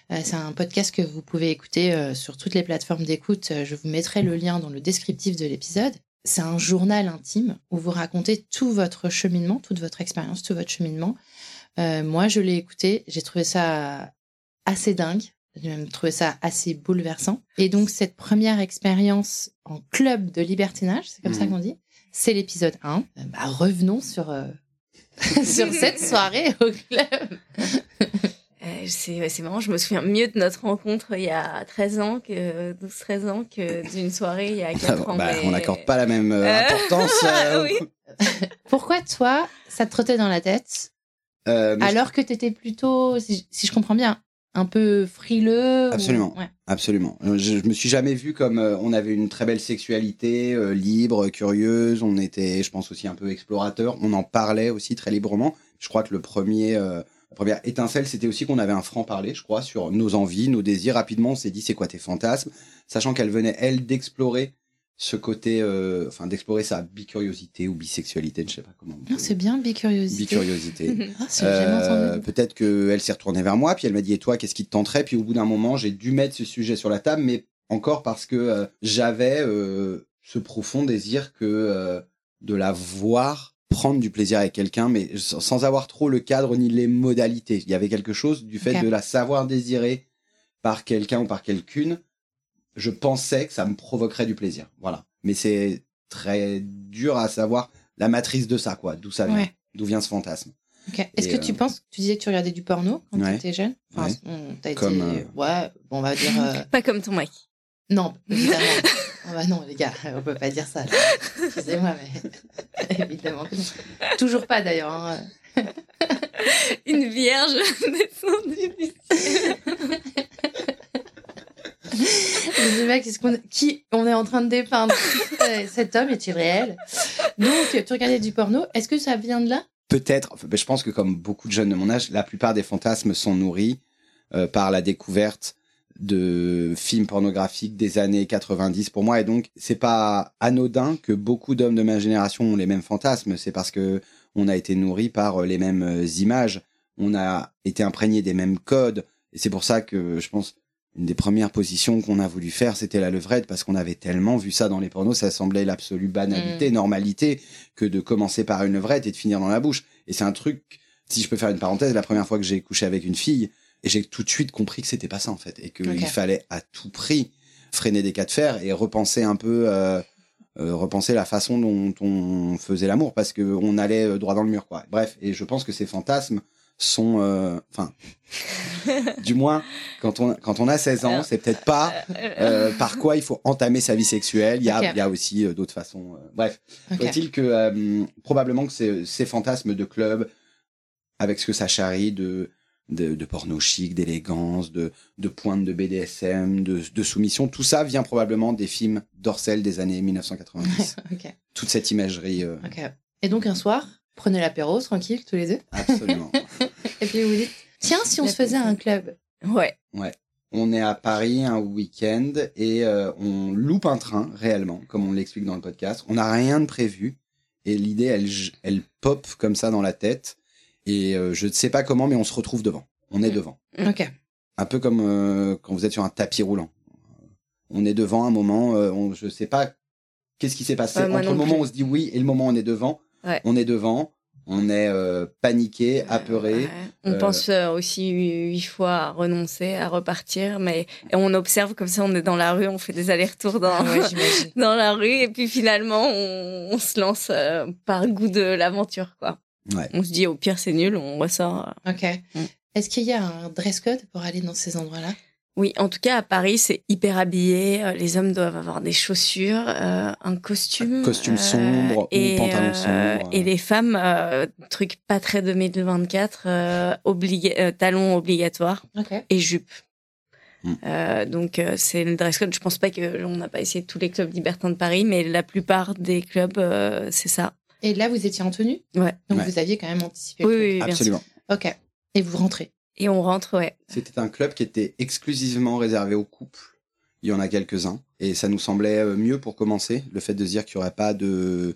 c'est un podcast que vous pouvez écouter sur toutes les plateformes d'écoute. Je vous mettrai le lien dans le descriptif de l'épisode. C'est un journal intime où vous racontez tout votre cheminement, toute votre expérience, tout votre cheminement euh, moi, je l'ai écouté, j'ai trouvé ça assez dingue. J'ai même trouvé ça assez bouleversant. Et donc, cette première expérience en club de libertinage, c'est comme ça mmh. qu'on dit, c'est l'épisode 1. Euh, bah, revenons sur, euh, [laughs] sur [laughs] cette soirée au club. c'est marrant, je me souviens mieux de notre rencontre il y a 13 ans, que 12-13 ans, que d'une soirée il y a 4 ans. Bah, On n'accorde pas la même importance. [laughs] oui. Pourquoi toi, ça te trottait dans la tête euh, Alors que tu étais plutôt, si, je comprends bien, un peu frileux. Absolument. Absolument. Euh, je, je, me suis jamais vu comme euh, on avait une très belle sexualité, libre, curieuse. On était, je pense aussi un peu explorateur. On en parlait aussi très librement. Je crois que le premier, la première étincelle, c'était aussi qu'on avait un franc parler, je crois, sur nos envies, nos désirs. Rapidement, on s'est dit c'est quoi tes fantasmes, sachant qu'elle venait elle d'explorer ce côté, euh, enfin, d'explorer sa bicuriosité ou bisexualité, je sais pas comment. C'est bien bicuriosité. Bicuriosité. [laughs] ah, euh, Peut-être qu'elle s'est retournée vers moi, puis elle m'a dit et toi, qu'est-ce qui te tenterait? Puis au bout d'un moment, j'ai dû mettre ce sujet sur la table, mais encore parce que euh, j'avais euh, ce profond désir que de la voir prendre du plaisir avec quelqu'un, mais sans avoir trop le cadre ni les modalités. Il y avait quelque chose du fait de la savoir désirer par quelqu'un ou par quelqu'une je pensais que ça me provoquerait du plaisir. Voilà. Mais c'est très dur à savoir la matrice de ça, quoi. D'où ça vient. D'où vient ce fantasme. Est-ce que tu euh, penses, tu disais que tu regardais du porno quand tu étais jeune? Enfin, été, comme, euh, ouais, bon, on va dire. Euh, [laughs] pas comme ton mec. Non, évidemment. oh [laughs] bah non, les gars, on peut pas dire ça. Excusez-moi, mais [laughs] évidemment que non. Toujours pas d'ailleurs. Hein. Une vierge descendue du ciel. [laughs] je qu'on, qui on est en train de dépeindre euh, Cet homme? Est-il réel? Donc, tu regardais du porno. Est-ce que ça vient de là? Peut-être. je pense que comme beaucoup de jeunes de mon âge, la plupart des fantasmes sont nourris euh, par la découverte de films pornographiques des années 90 pour moi. Et donc c'est pas anodin que beaucoup d'hommes de ma génération ont les mêmes fantasmes. C'est parce que on a été nourri par euh, les mêmes images. On a été imprégné des mêmes codes. Et c'est pour ça que je pense une des premières positions qu'on a voulu faire, c'était la levrette, parce qu'on avait tellement vu ça dans les pornos, ça semblait l'absolue banalité, mm. normalité, que de commencer par une levrette et de finir dans la bouche. Et c'est un truc, si je peux faire une parenthèse, la première fois que j'ai couché avec une fille, et j'ai tout de suite compris que c'était pas ça en fait, et qu'il fallait à tout prix freiner des cas de fer et repenser un peu, euh, euh, repenser la façon dont on faisait l'amour, parce que on allait euh, droit dans le mur, quoi. Bref, et je pense que ces fantasmes sont, euh, enfin, du moins, quand on, quand on a 16 ans, c'est peut-être pas euh, par quoi il faut entamer sa vie sexuelle. Il y a, il y a aussi d'autres façons. bref, okay. faut-il que probablement que ces, ces fantasmes de club, avec ce que ça charrie de de, de porno chic, d'élégance, de, de pointe de BDSM, de, de, soumission. Tout ça vient probablement des films d'Orcel des années 1990. [laughs] Toute cette imagerie. Euh... Et donc un soir, prenez l'apéro tranquille tous les deux. Absolument. [laughs] Et puis vous dites, tiens, si on se faisait un club. Ouais. Ouais. On est à Paris un week-end et euh, on loupe un train réellement, comme on l'explique dans le podcast. On n'a rien de prévu et l'idée, elle, elle pop comme ça dans la tête. Et euh, je ne sais pas comment, mais on se retrouve devant. On est mm. devant. Ok. Un peu comme euh, quand vous êtes sur un tapis roulant. On est devant un moment, euh, on, je ne sais pas qu'est-ce qui s'est passé. Entre le moment où on se dit oui et le moment où on est devant, on est devant. On est paniqué, apeuré. On pense aussi huit fois à renoncer, à repartir, mais on observe comme ça, on est dans la rue, on fait des allers-retours dans, ah [laughs] dans la rue, et puis finalement, on, on se lance par goût de l'aventure, quoi. On se dit au pire c'est nul, on ressort. Ok. Mm. Est-ce qu'il y a un dress code pour aller dans ces endroits-là? Oui, en tout cas à Paris, c'est hyper habillé. Euh, les hommes doivent avoir des chaussures, euh, un costume, un costume sombre et, ou pantalon sombre. Et les femmes, truc pas très 2024, obligé, talons obligatoires et jupe. Mm. donc c'est le dress code. Je pense pas que on n'a pas essayé tous les clubs libertins de Paris, mais la plupart des clubs, c'est ça. Et là, vous étiez en tenue? Ouais. Donc vous aviez quand même anticipé. Oui, oui, bien Absolument. Sûr. Ok. Et vous rentrez? Et on rentre, ouais. C'était un club qui était exclusivement réservé aux couples. Il y en a quelques-uns. Et ça nous semblait euh, mieux pour commencer, le fait de se dire qu'il n'y aurait pas de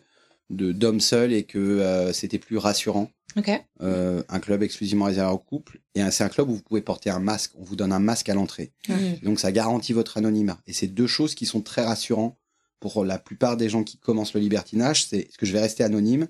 d'hommes seuls et que euh, c'était plus rassurant. Ok. Euh, un club exclusivement réservé aux couples. Et c'est un club où vous pouvez porter un masque. On vous donne un masque à l'entrée. Donc ça garantit votre anonymat. Et c'est deux choses qui sont très rassurantes pour la plupart des gens qui commencent le libertinage, c'est est-ce que je vais rester anonyme?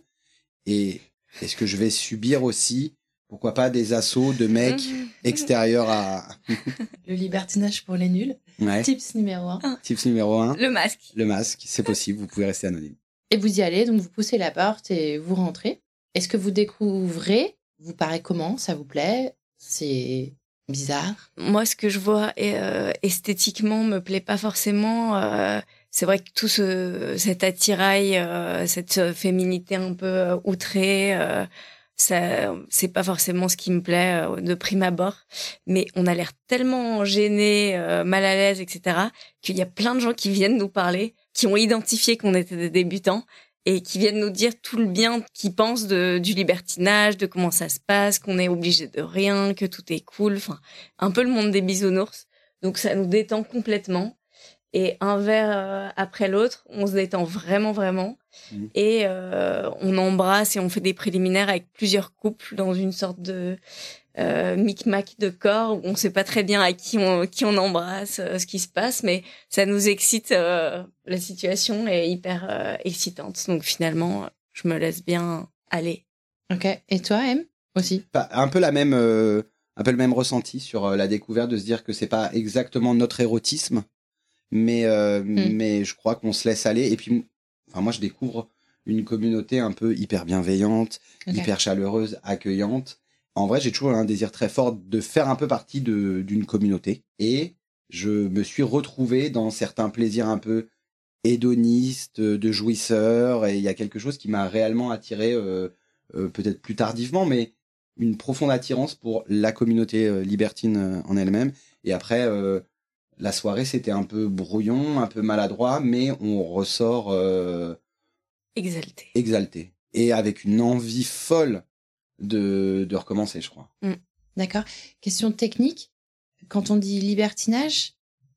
Et est-ce que je vais subir aussi, pourquoi pas, des assauts de mecs extérieurs à... [laughs] le libertinage pour les nuls. Tips numéro un. Ah. Tips numéro un. Le masque. Le masque, c'est possible, vous pouvez rester anonyme. Et vous y allez, donc vous poussez la porte et vous rentrez. Est-ce que vous découvrez Vous paraît comment Ça vous plaît C'est bizarre? Moi, ce que je vois euh, esthétiquement me plaît pas forcément. Euh, c'est vrai que tout ce, cet attirail, euh, cette féminité un peu outrée, euh, ça, c'est pas forcément ce qui me plaît euh, de prime abord. Mais on a l'air tellement gêné, mal à l'aise, etc., qu'il y a plein de gens qui viennent nous parler, qui ont identifié qu'on était des débutants et qui viennent nous dire tout le bien qu'ils pensent de, du libertinage, de comment ça se passe, qu'on est obligé de rien, que tout est cool. Enfin, un peu le monde des bisounours. Donc ça nous détend complètement et un verre euh, après l'autre, on se détend vraiment, vraiment. Mmh. Et euh, on embrasse et on fait des préliminaires avec plusieurs couples dans une sorte de euh, micmac de corps où on sait pas très bien à qui on, qui on embrasse, euh, ce qui se passe, mais ça nous excite. Euh, la situation est hyper excitante. Donc finalement, je me laisse bien aller. Ok. Et toi, M aussi? Un peu la même, un peu le même ressenti sur la découverte de se dire que c'est pas exactement notre érotisme mais euh, hmm. mais je crois qu'on se laisse aller. Et puis enfin moi je découvre une communauté un peu hyper bienveillante, hyper chaleureuse, accueillante. En vrai, j'ai toujours un désir très fort de faire un peu partie de d'une communauté. Et je me suis retrouvé dans certains plaisirs un peu hédonistes, de jouisseurs. Et il y a quelque chose qui m'a réellement attiré euh, euh, peut-être plus tardivement mais une profonde attirance pour la communauté euh, libertine euh, en elle-même. Et après la soirée, c'était un peu brouillon, un peu maladroit, mais on ressort euh, exalté. Exalté. Et avec une envie folle de, de recommencer, je crois. Mm. D'accord. Question technique. Quand on dit libertinage,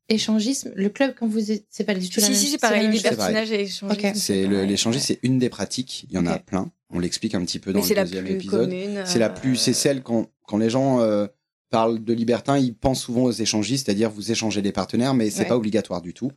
échangisme, le club, quand vous êtes, c'est pas du tout la si, Si, c'est pareil, libertinage et échangisme. C'est l'échangisme, c'est une des pratiques. Il y en a plein. On l'explique un petit peu dans le deuxième épisode. C'est la plus, c'est celle quand, quand les gens, euh, parle de libertin, il pense souvent aux échangistes, c'est-à-dire vous échangez des partenaires, mais c'est pas obligatoire du tout.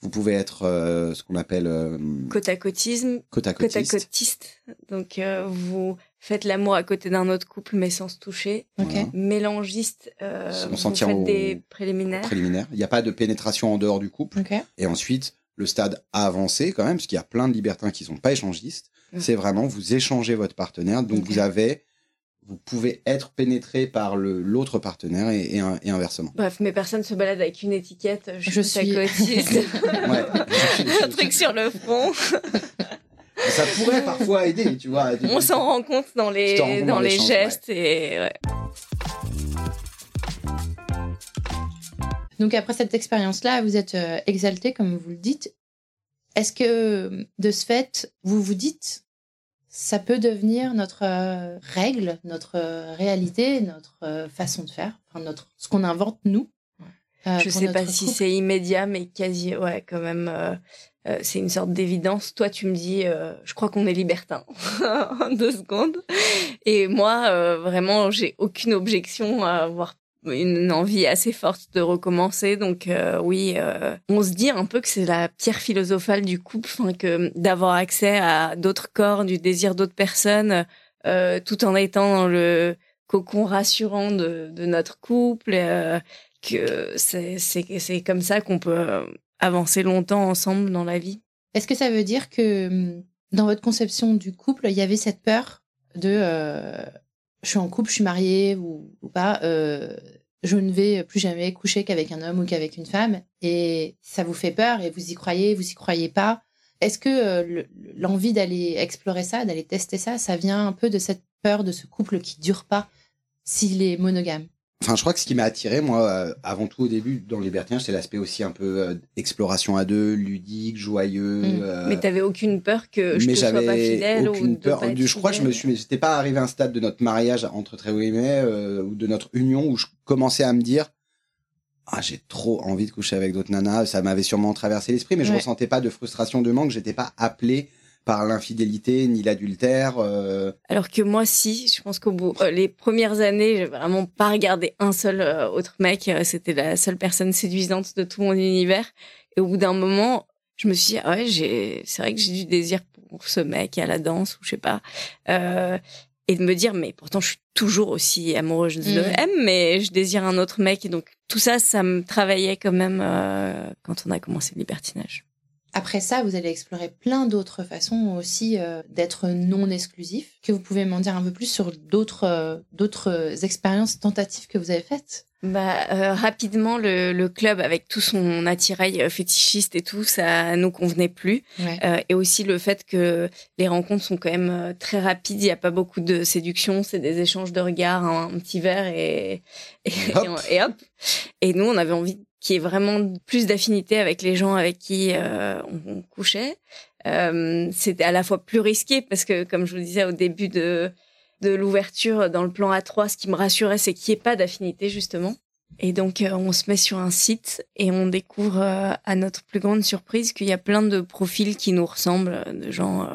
Vous pouvez être euh, ce qu'on appelle euh, côte à côtisme, côte à cotiste. Donc euh, vous faites l'amour à côté d'un autre couple mais sans se toucher. Mélangiste, euh, vous faites des préliminaires. Préliminaires. Il n'y a pas de pénétration en dehors du couple. Et ensuite, le stade avancé quand même, parce qu'il y a plein de libertins qui sont pas échangistes. C'est vraiment vous échangez votre partenaire, donc vous avez vous pouvez être pénétré par l'autre partenaire et, et, inversement. Bref, mais personne se balade avec une étiquette. Je, je suis cotiste. [laughs] ouais. [laughs] Un truc sur le front. Ça pourrait parfois aider, tu vois. [laughs] On s'en rend compte dans les, dans, les gestes et ouais. Donc après cette expérience-là, vous êtes euh, exalté, comme vous le dites. Est-ce que de ce fait, vous vous dites, ça peut devenir notre euh, règle, notre euh, réalité, notre euh, façon de faire, enfin notre, ce qu'on invente nous. je sais pas si c'est immédiat, mais quasi, ouais, quand même. c'est une sorte d'évidence. Toi, tu me dis, je crois qu'on est libertin [laughs] en deux secondes. Et moi, vraiment, j'ai aucune objection à avoir une envie assez forte de recommencer. Donc euh, oui, euh, on se dit un peu que c'est la pierre philosophale du couple, que d'avoir accès à d'autres corps, du désir d'autres personnes, euh, tout en étant dans le cocon rassurant de, de notre couple, que c'est c'est comme ça qu'on peut avancer longtemps ensemble dans la vie. Est-ce que ça veut dire que hum, dans votre conception du couple, il y avait cette peur de je suis en couple, je suis mariée ou, pas, euh, je ne vais plus jamais coucher qu'avec un homme ou qu'avec une femme. Et ça vous fait peur et vous y croyez, vous y croyez pas. Est-ce que euh, l'envie d'aller explorer ça, d'aller tester ça, ça vient un peu de cette peur de ce couple qui dure pas s'il est monogame? Enfin, je crois que ce qui m'a attiré, moi, euh, avant tout au début, dans Libertien, c'est l'aspect aussi un peu euh, exploration à deux, ludique, joyeux. Mais mm. euh, Mais t'avais aucune peur que je ne sois pas fidèle aucune peur. je crois que je me suis, j'étais pas arrivé à un stade de notre mariage entre très guillemets ou de notre union où je commençais à me dire. Ah, j'ai trop envie de coucher avec d'autres nanas. Ça m'avait sûrement traversé l'esprit, mais je ressentais pas de frustration, de manque. J'étais pas appelé par l'infidélité ni l'adultère. Euh. Alors que moi, si, je pense qu'au bout euh, les premières années, j'ai vraiment pas regardé un seul euh, autre mec. C'était la seule personne séduisante de tout mon univers. Et au bout d'un moment, je me suis dit, ah ouais, j'ai, c'est vrai que j'ai du désir pour ce mec à la danse ou je sais pas. et de me dire, mais pourtant, je suis toujours aussi amoureuse de mmh. M, mais je désire un autre mec. Et donc, tout ça, ça me travaillait quand même quand on a commencé le libertinage. Après ça, vous allez explorer plein d'autres façons aussi euh, d'être non exclusif. Que vous pouvez m'en dire un peu plus sur d'autres euh, d'autres expériences tentatives que vous avez faites? Bah, euh, rapidement, le, le, club avec tout son attirail fétichiste et tout, ça nous convenait plus. et aussi le fait que les rencontres sont quand même très rapides. Il n'y a pas beaucoup de séduction, c'est des échanges de regards, un, petit verre et et, et hop. Et nous, on avait envie qui est vraiment plus d'affinité avec les gens avec qui euh, on, couchait. Euh, c'était à la fois plus risqué parce que, comme je vous disais au début de, de l'ouverture dans le plan A3, ce qui me rassurait, c'est qu'il n'y ait pas d'affinité justement. Et donc, euh, on se met sur un site et on découvre, euh, à notre plus grande surprise, qu'il y a plein de profils qui nous ressemblent, de gens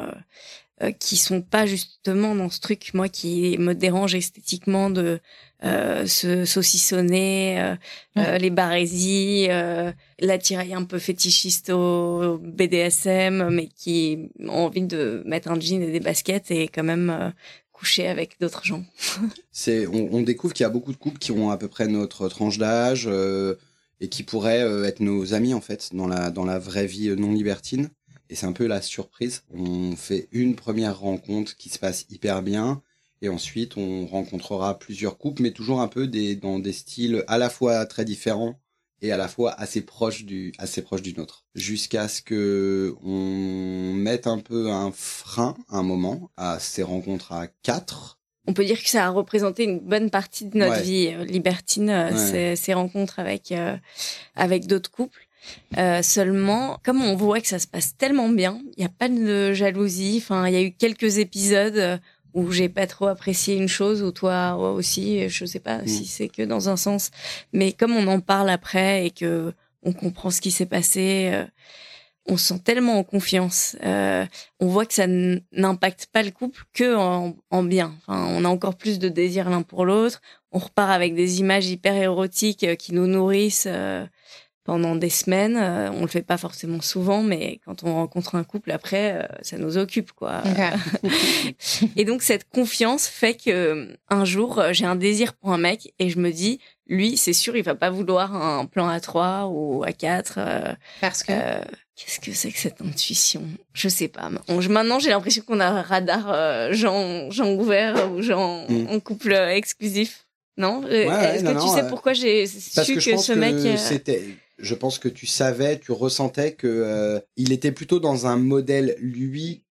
euh, qui sont pas justement dans ce truc, moi, qui me dérange esthétiquement de euh, se saucissonner, euh, euh, les barésies, euh, l'attirail un peu fétichiste au BDSM, mais qui ont envie de mettre un jean et des baskets et quand même coucher avec d'autres gens. [laughs] C'est, on, on, découvre qu'il y a beaucoup de couples qui ont à peu près notre tranche d'âge et qui pourraient être nos amis en fait dans la dans la vraie vie non libertine. Et c'est un peu la surprise. On fait une première rencontre qui se passe hyper bien et ensuite, on rencontrera plusieurs couples, mais toujours un peu des, dans des styles à la fois très différents et à la fois assez proches du, assez proches du nôtre. Jusqu'à ce que on mette un peu un frein, un moment, à ces rencontres à quatre. On peut dire que ça a représenté une bonne partie de notre vie euh, libertine, euh, ces, rencontres avec, euh, avec d'autres couples. Euh, seulement, comme on voit que ça se passe tellement bien, il n'y a pas de jalousie. Enfin, il y a eu quelques épisodes où j'ai pas trop apprécié une chose ou toi aussi je sais pas si mm. c'est que dans un sens. Mais comme on en parle après et que on comprend ce qui s'est passé euh, on se sent tellement en confiance euh, on voit que ça n'impacte pas le couple que en, en, bien. Enfin, on a encore plus de désir l'un pour l'autre. On repart avec des images hyper érotiques euh, qui nous nourrissent pendant des semaines. Euh, on le fait pas forcément souvent, mais quand on rencontre un couple après, euh, ça nous occupe, quoi. [laughs] et donc cette confiance fait que un jour, j'ai un désir pour un mec et je me dis, lui, c'est sûr, il va pas vouloir un plan à 3 ou à 4. Parce que? Qu'est-ce que c'est que cette intuition? Je sais pas. Maintenant, j'ai l'impression qu'on a un radar gens, gens ouverts ou gens mm. en couple exclusif. Non? Est-ce que tu sais pourquoi j'ai su que, ce mec c'était je pense que tu savais, tu ressentais que euh, il était plutôt dans un modèle lui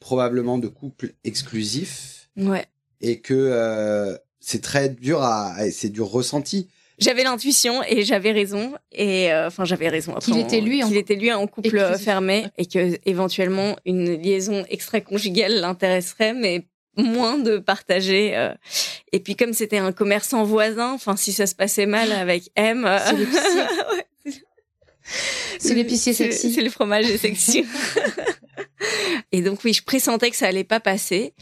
probablement de couple exclusif. Ouais. Et que euh, c'est très dur à, c'est dur ressenti. J'avais l'intuition et j'avais raison et euh, enfin j'avais raison. Qu'il était lui, qu'il était lui en couple fermé et que éventuellement une liaison extra-conjugale l'intéresserait, mais moins de partager. Et puis comme c'était un commerçant voisin, enfin si ça se passait mal avec M, [laughs] C'est l'épicier sexy. C'est le fromage sexy. [laughs] et donc oui, je pressentais que ça allait pas passer.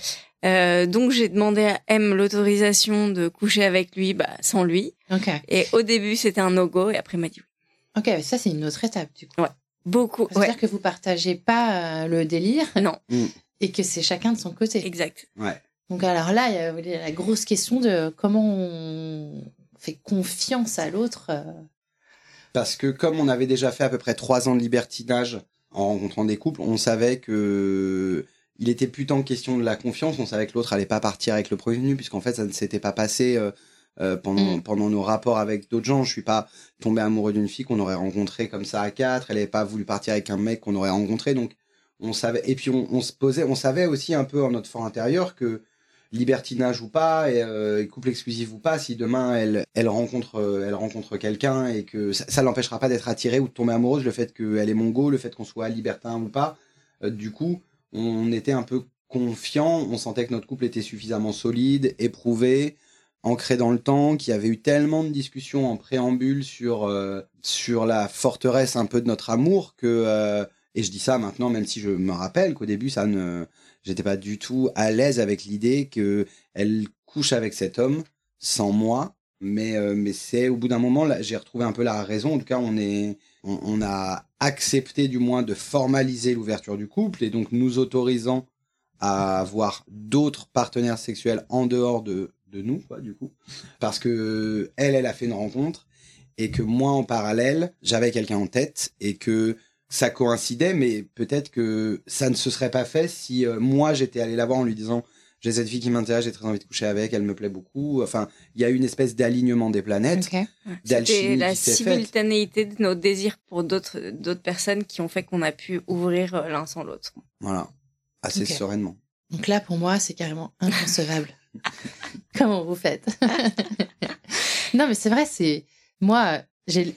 Euh, donc j'ai demandé à M l'autorisation de coucher avec lui, bah sans lui. Okay. Et au début c'était un no-go et après il m'a dit oui. Ok, ça c'est une autre étape du coup. Ouais, beaucoup. C'est-à-dire que vous partagez pas euh, le délire. Non. Mm. Et que c'est chacun de son côté. Exact. Ouais. Donc alors là, il y a la grosse question de comment on fait confiance à l'autre. Parce que comme on avait déjà fait à peu près trois ans de libertinage en rencontrant des couples, on savait que il était plus tant question de la confiance, on savait que l'autre allait pas partir avec le prévenu, puisqu'en fait ça ne s'était pas passé euh, euh, pendant mm. pendant nos rapports avec d'autres gens. Je suis pas tombé amoureux d'une fille qu'on aurait rencontrée comme ça à quatre. Elle n'avait pas voulu partir avec un mec qu'on aurait rencontré, donc on savait. Et puis on, on, se posait, on savait aussi un peu en notre fort intérieur que libertinage ou pas, et, euh, couple exclusif ou pas, si demain elle, elle rencontre, euh, elle rencontre quelqu'un et que ça, l'empêchera pas d'être attirée ou de tomber amoureuse, le fait qu'elle est mongo, le fait qu'on soit libertin ou pas. Euh, du coup, on était un peu confiant, on sentait que notre couple était suffisamment solide, éprouvé, ancré dans le temps, qu'il y avait eu tellement de discussions en préambule sur euh, sur la forteresse un peu de notre amour que et je dis ça maintenant, même si je me rappelle qu'au début ça ne j'étais pas du tout à l'aise avec l'idée que elle couche avec cet homme sans moi. Mais, euh, mais c'est au bout d'un moment, là, j'ai retrouvé un peu la raison. En tout cas, on est, on, a accepté du moins de formaliser l'ouverture du couple et donc nous autorisant à avoir d'autres partenaires sexuels en dehors de, de nous, quoi, du coup. Parce que elle, elle a fait une rencontre et que moi, en parallèle, j'avais quelqu'un en tête et que ça coïncidait, mais peut-être que ça ne se serait pas fait si euh, moi j'étais allé la voir en lui disant j'ai cette fille qui m'intéresse, j'ai très envie de coucher avec, elle me plaît beaucoup. Enfin, il y a eu une espèce d'alignement des planètes, okay. C'était la simultanéité de nos désirs pour d'autres d'autres personnes qui ont fait qu'on a pu ouvrir euh, l'un sans l'autre. Voilà, assez sereinement. Donc là, pour moi, c'est carrément inconcevable. [laughs] Comment vous faites? [laughs] Non, mais c'est vrai, c'est moi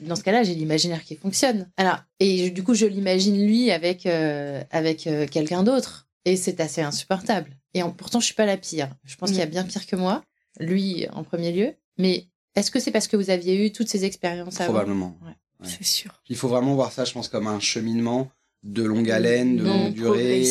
dans ce cas-là, j'ai l'imaginaire qui fonctionne. Alors, et du coup, je l'imagine lui avec, euh, avec euh, quelqu'un d'autre. Et c'est assez insupportable. Et pourtant, je suis pas la pire. Je pense qu'il y a mm. bien pire que moi. Lui, en premier lieu. Mais est-ce que c'est parce que vous aviez eu toutes ces expériences avant? Probablement. C'est sûr. Il faut vraiment voir ça, je pense, comme un cheminement de longue haleine, de longue durée,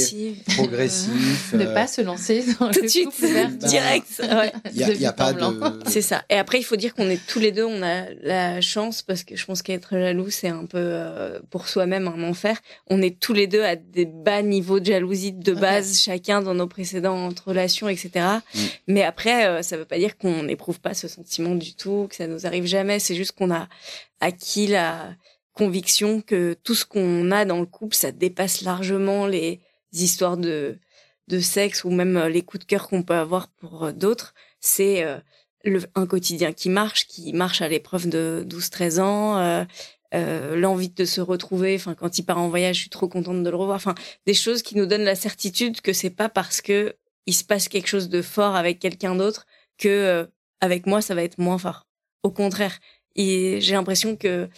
progressif. [laughs] ne euh, pas se lancer dans tout de suite, direct. [laughs] Il y a, pas de. [laughs] C'est ça. Et après, il faut dire qu'on est tous les deux, on a la chance parce que je pense qu'être jaloux, c'est un peu euh, pour soi-même un enfer. On est tous les deux à des bas niveaux de jalousie de base, chacun dans nos précédentes relations, etc. Mm. Mais après, euh, ça veut pas dire qu'on n'éprouve pas ce sentiment du tout, que ça nous arrive jamais. C'est juste qu'on a acquis la conviction que tout ce qu'on a dans le couple, ça dépasse largement les histoires de, de sexe ou même euh, les coups de cœur qu'on peut avoir pour euh, d'autres. C'est euh, un quotidien qui marche, qui marche à l'épreuve de 12-13 ans, euh, l'envie de se retrouver. Enfin, quand il part en voyage, je suis trop contente de le revoir. Enfin, des choses qui nous donnent la certitude que c'est pas parce que il se passe quelque chose de fort avec quelqu'un d'autre que avec moi ça va être moins fort. Au contraire, j'ai l'impression que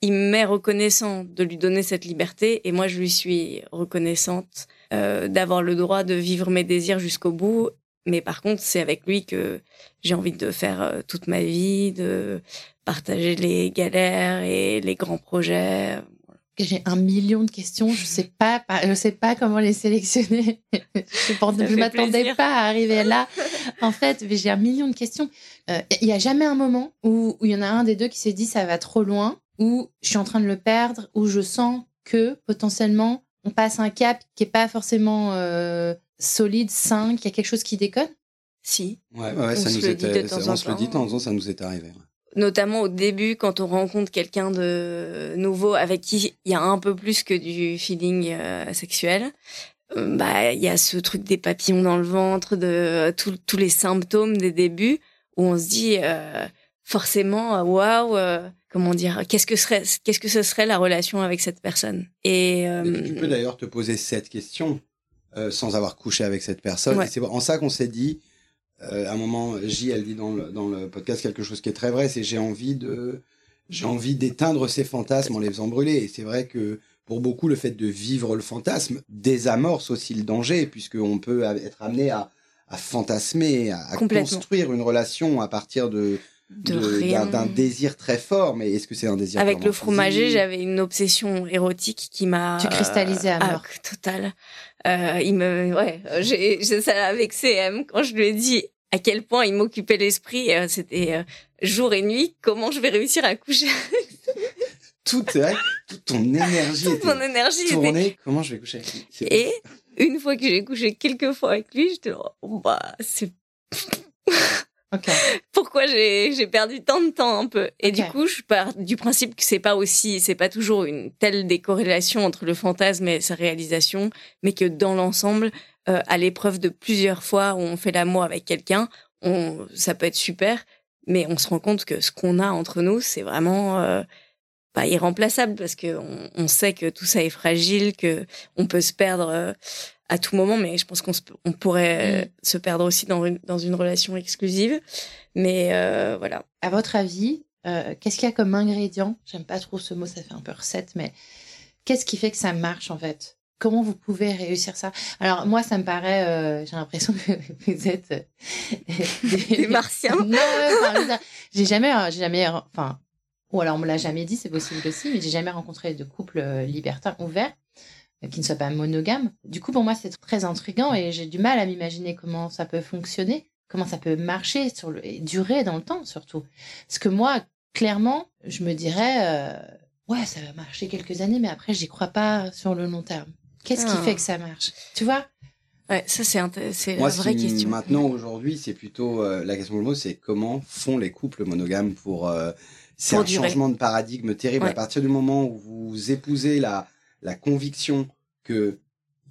il m'est reconnaissant de lui donner cette liberté et moi je lui suis reconnaissante euh, d'avoir le droit de vivre mes désirs jusqu'au bout. Mais par contre, c'est avec lui que j'ai envie de faire euh, toute ma vie, de partager les galères et les grands projets. J'ai un million de questions, je sais pas, je sais pas comment les sélectionner. [laughs] je m'attendais pas à arriver là. [laughs] En fait, j'ai un million de questions. Euh, il y a jamais un moment où il y en a un des deux qui s'est dit ça va trop loin où je suis en train de le perdre, où je sens que potentiellement on passe un cap qui est pas forcément euh, solide, sain, qu'il y a quelque chose qui déconne? Si. Ouais, ouais ça nous était, on se le dit de temps en temps, ça nous est arrivé. Notamment au début, quand on rencontre quelqu'un de nouveau avec qui il y a un peu plus que du feeling euh, sexuel, euh, bah il y a ce truc des papillons dans le ventre, de tous les symptômes des débuts où on se dit forcément waouh comment dire qu'est-ce que serait qu'est-ce que ce serait la relation avec cette personne? Et tu peux d'ailleurs te poser cette question euh, sans avoir couché avec cette personne. C'est en ça qu'on s'est dit, euh, à un moment, J, elle dit dans le, dans le podcast quelque chose qui est très vrai, c'est j'ai envie de, j'ai envie d'éteindre ces fantasmes en les faisant brûler. Et c'est vrai que pour beaucoup, le fait de vivre le fantasme désamorce aussi le danger, puisqu'on peut être amené à, à fantasmer, à, à construire une relation à partir de, d'un désir très fort, mais est-ce que c'est un désir Avec le fromager, j'avais une obsession érotique qui m'a. Tu cristallisais à mort. Ah, total. Euh, il me, ouais, j'ai, ça avec CM quand je lui ai dit à quel point il m'occupait l'esprit. Euh, c'était euh, jour et nuit. Comment je vais réussir à coucher toute, toute ton énergie. toute mon énergie. Tournée. Comment je vais coucher avec lui? Et une fois que j'ai couché quelques fois avec lui, j'étais oh, bah c'est [laughs] Pourquoi j'ai perdu tant de temps un peu Et du coup, je pars du principe que c'est pas aussi, c'est pas toujours une telle décorrélation entre le fantasme et sa réalisation, mais que dans l'ensemble, euh, à l'épreuve de plusieurs fois où on fait l'amour avec quelqu'un, on, ça peut être super, mais on se rend compte que ce qu'on a entre nous, c'est vraiment euh, pas irremplaçable parce que on, sait que tout ça est fragile, que on peut se perdre. Euh, à tout moment, mais je pense qu'on on pourrait mm. se perdre aussi dans une, dans une relation exclusive. Mais euh, voilà. À votre avis, euh, qu'est-ce qu'il y a comme ingrédient? J'aime pas trop ce mot, ça fait un peu recette, mais qu'est-ce qui fait que ça marche en fait? Comment vous pouvez réussir ça? Alors moi, ça me paraît, euh, j'ai l'impression que [laughs] vous êtes [laughs] des, martiens. non, j'ai jamais, j'ai jamais, enfin, ou alors on me l'a jamais dit, c'est possible aussi, mais j'ai jamais rencontré de couple libertin ouvert qui ne soit pas monogame. Du coup, pour moi, c'est très intriguant et j'ai du mal à m'imaginer comment ça peut fonctionner, comment ça peut marcher sur le, et durer dans le temps surtout. Parce que moi, clairement, je me dirais, euh, ouais, ça va marcher quelques années, mais après, j'y crois pas sur le long terme. Qu'est-ce qui ah. fait que ça marche? Tu vois? Ouais, ça c'est c'est la vraie question. Maintenant aujourd'hui, c'est plutôt euh, la question du mot, c'est comment font les couples monogames pour euh, c'est un changement de paradigme terrible à partir du moment où vous épousez la la conviction que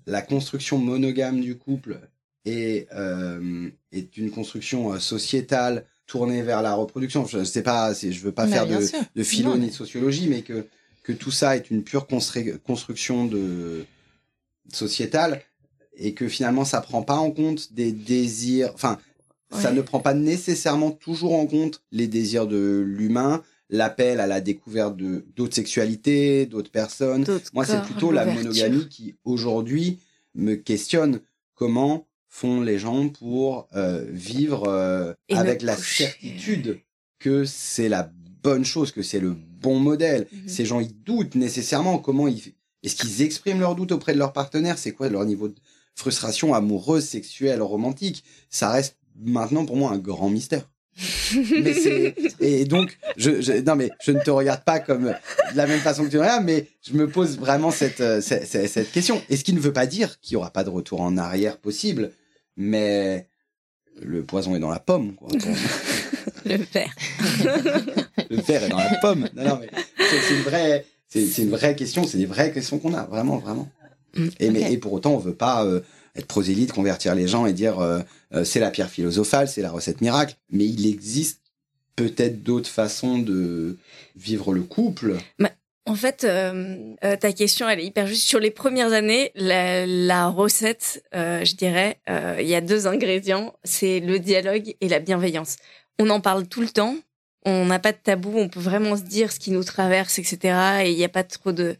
la construction monogame du couple est, euh, est une construction euh, sociétale tournée vers la reproduction. Je sais pas, je veux pas faire de, de, philo ni de sociologie, mais que, que tout ça est une pure construction de sociétale et que finalement ça prend pas en compte des désirs, enfin, ça ne prend pas nécessairement toujours en compte les désirs de l'humain, l'appel à la découverte de d'autres sexualités, d'autres personnes. Moi, c'est plutôt la monogamie qui aujourd'hui me questionne. Comment font les gens pour euh, vivre euh, avec la certitude que c'est la bonne chose, que c'est le bon modèle? Mhm. Ces gens, ils doutent nécessairement. Comment ils est-ce qu'ils expriment leurs doutes auprès de leur partenaire? C'est quoi leur niveau de frustration amoureuse, sexuelle, romantique? Ça reste maintenant pour moi un grand mystère [laughs] mais c'est et donc je, je, non mais je ne te regarde pas comme de la même façon que tu regardes mais je me pose vraiment cette euh, cette, cette question. Et ce qui ne veut pas dire qu'il y aura pas de retour en arrière possible mais le poison est dans la pomme quoi. [laughs] Le verre [laughs] le verre est dans la pomme. Non non mais c'est une vraie c'est une vraie question c'est des vraies questions qu'on a vraiment vraiment. Et mais et pour autant on veut pas euh, être prosélyte, convertir les gens et dire euh, euh, c'est la pierre philosophale, c'est la recette miracle. Mais il existe peut-être d'autres façons de vivre le couple. En fait, euh, ta question, elle est hyper juste. Sur les premières années, la, recette, je dirais, il y a deux ingrédients, c'est le dialogue et la bienveillance. On en parle tout le temps, on n'a pas de tabou, on peut vraiment se dire ce qui nous traverse, etc. Et il n'y a pas trop de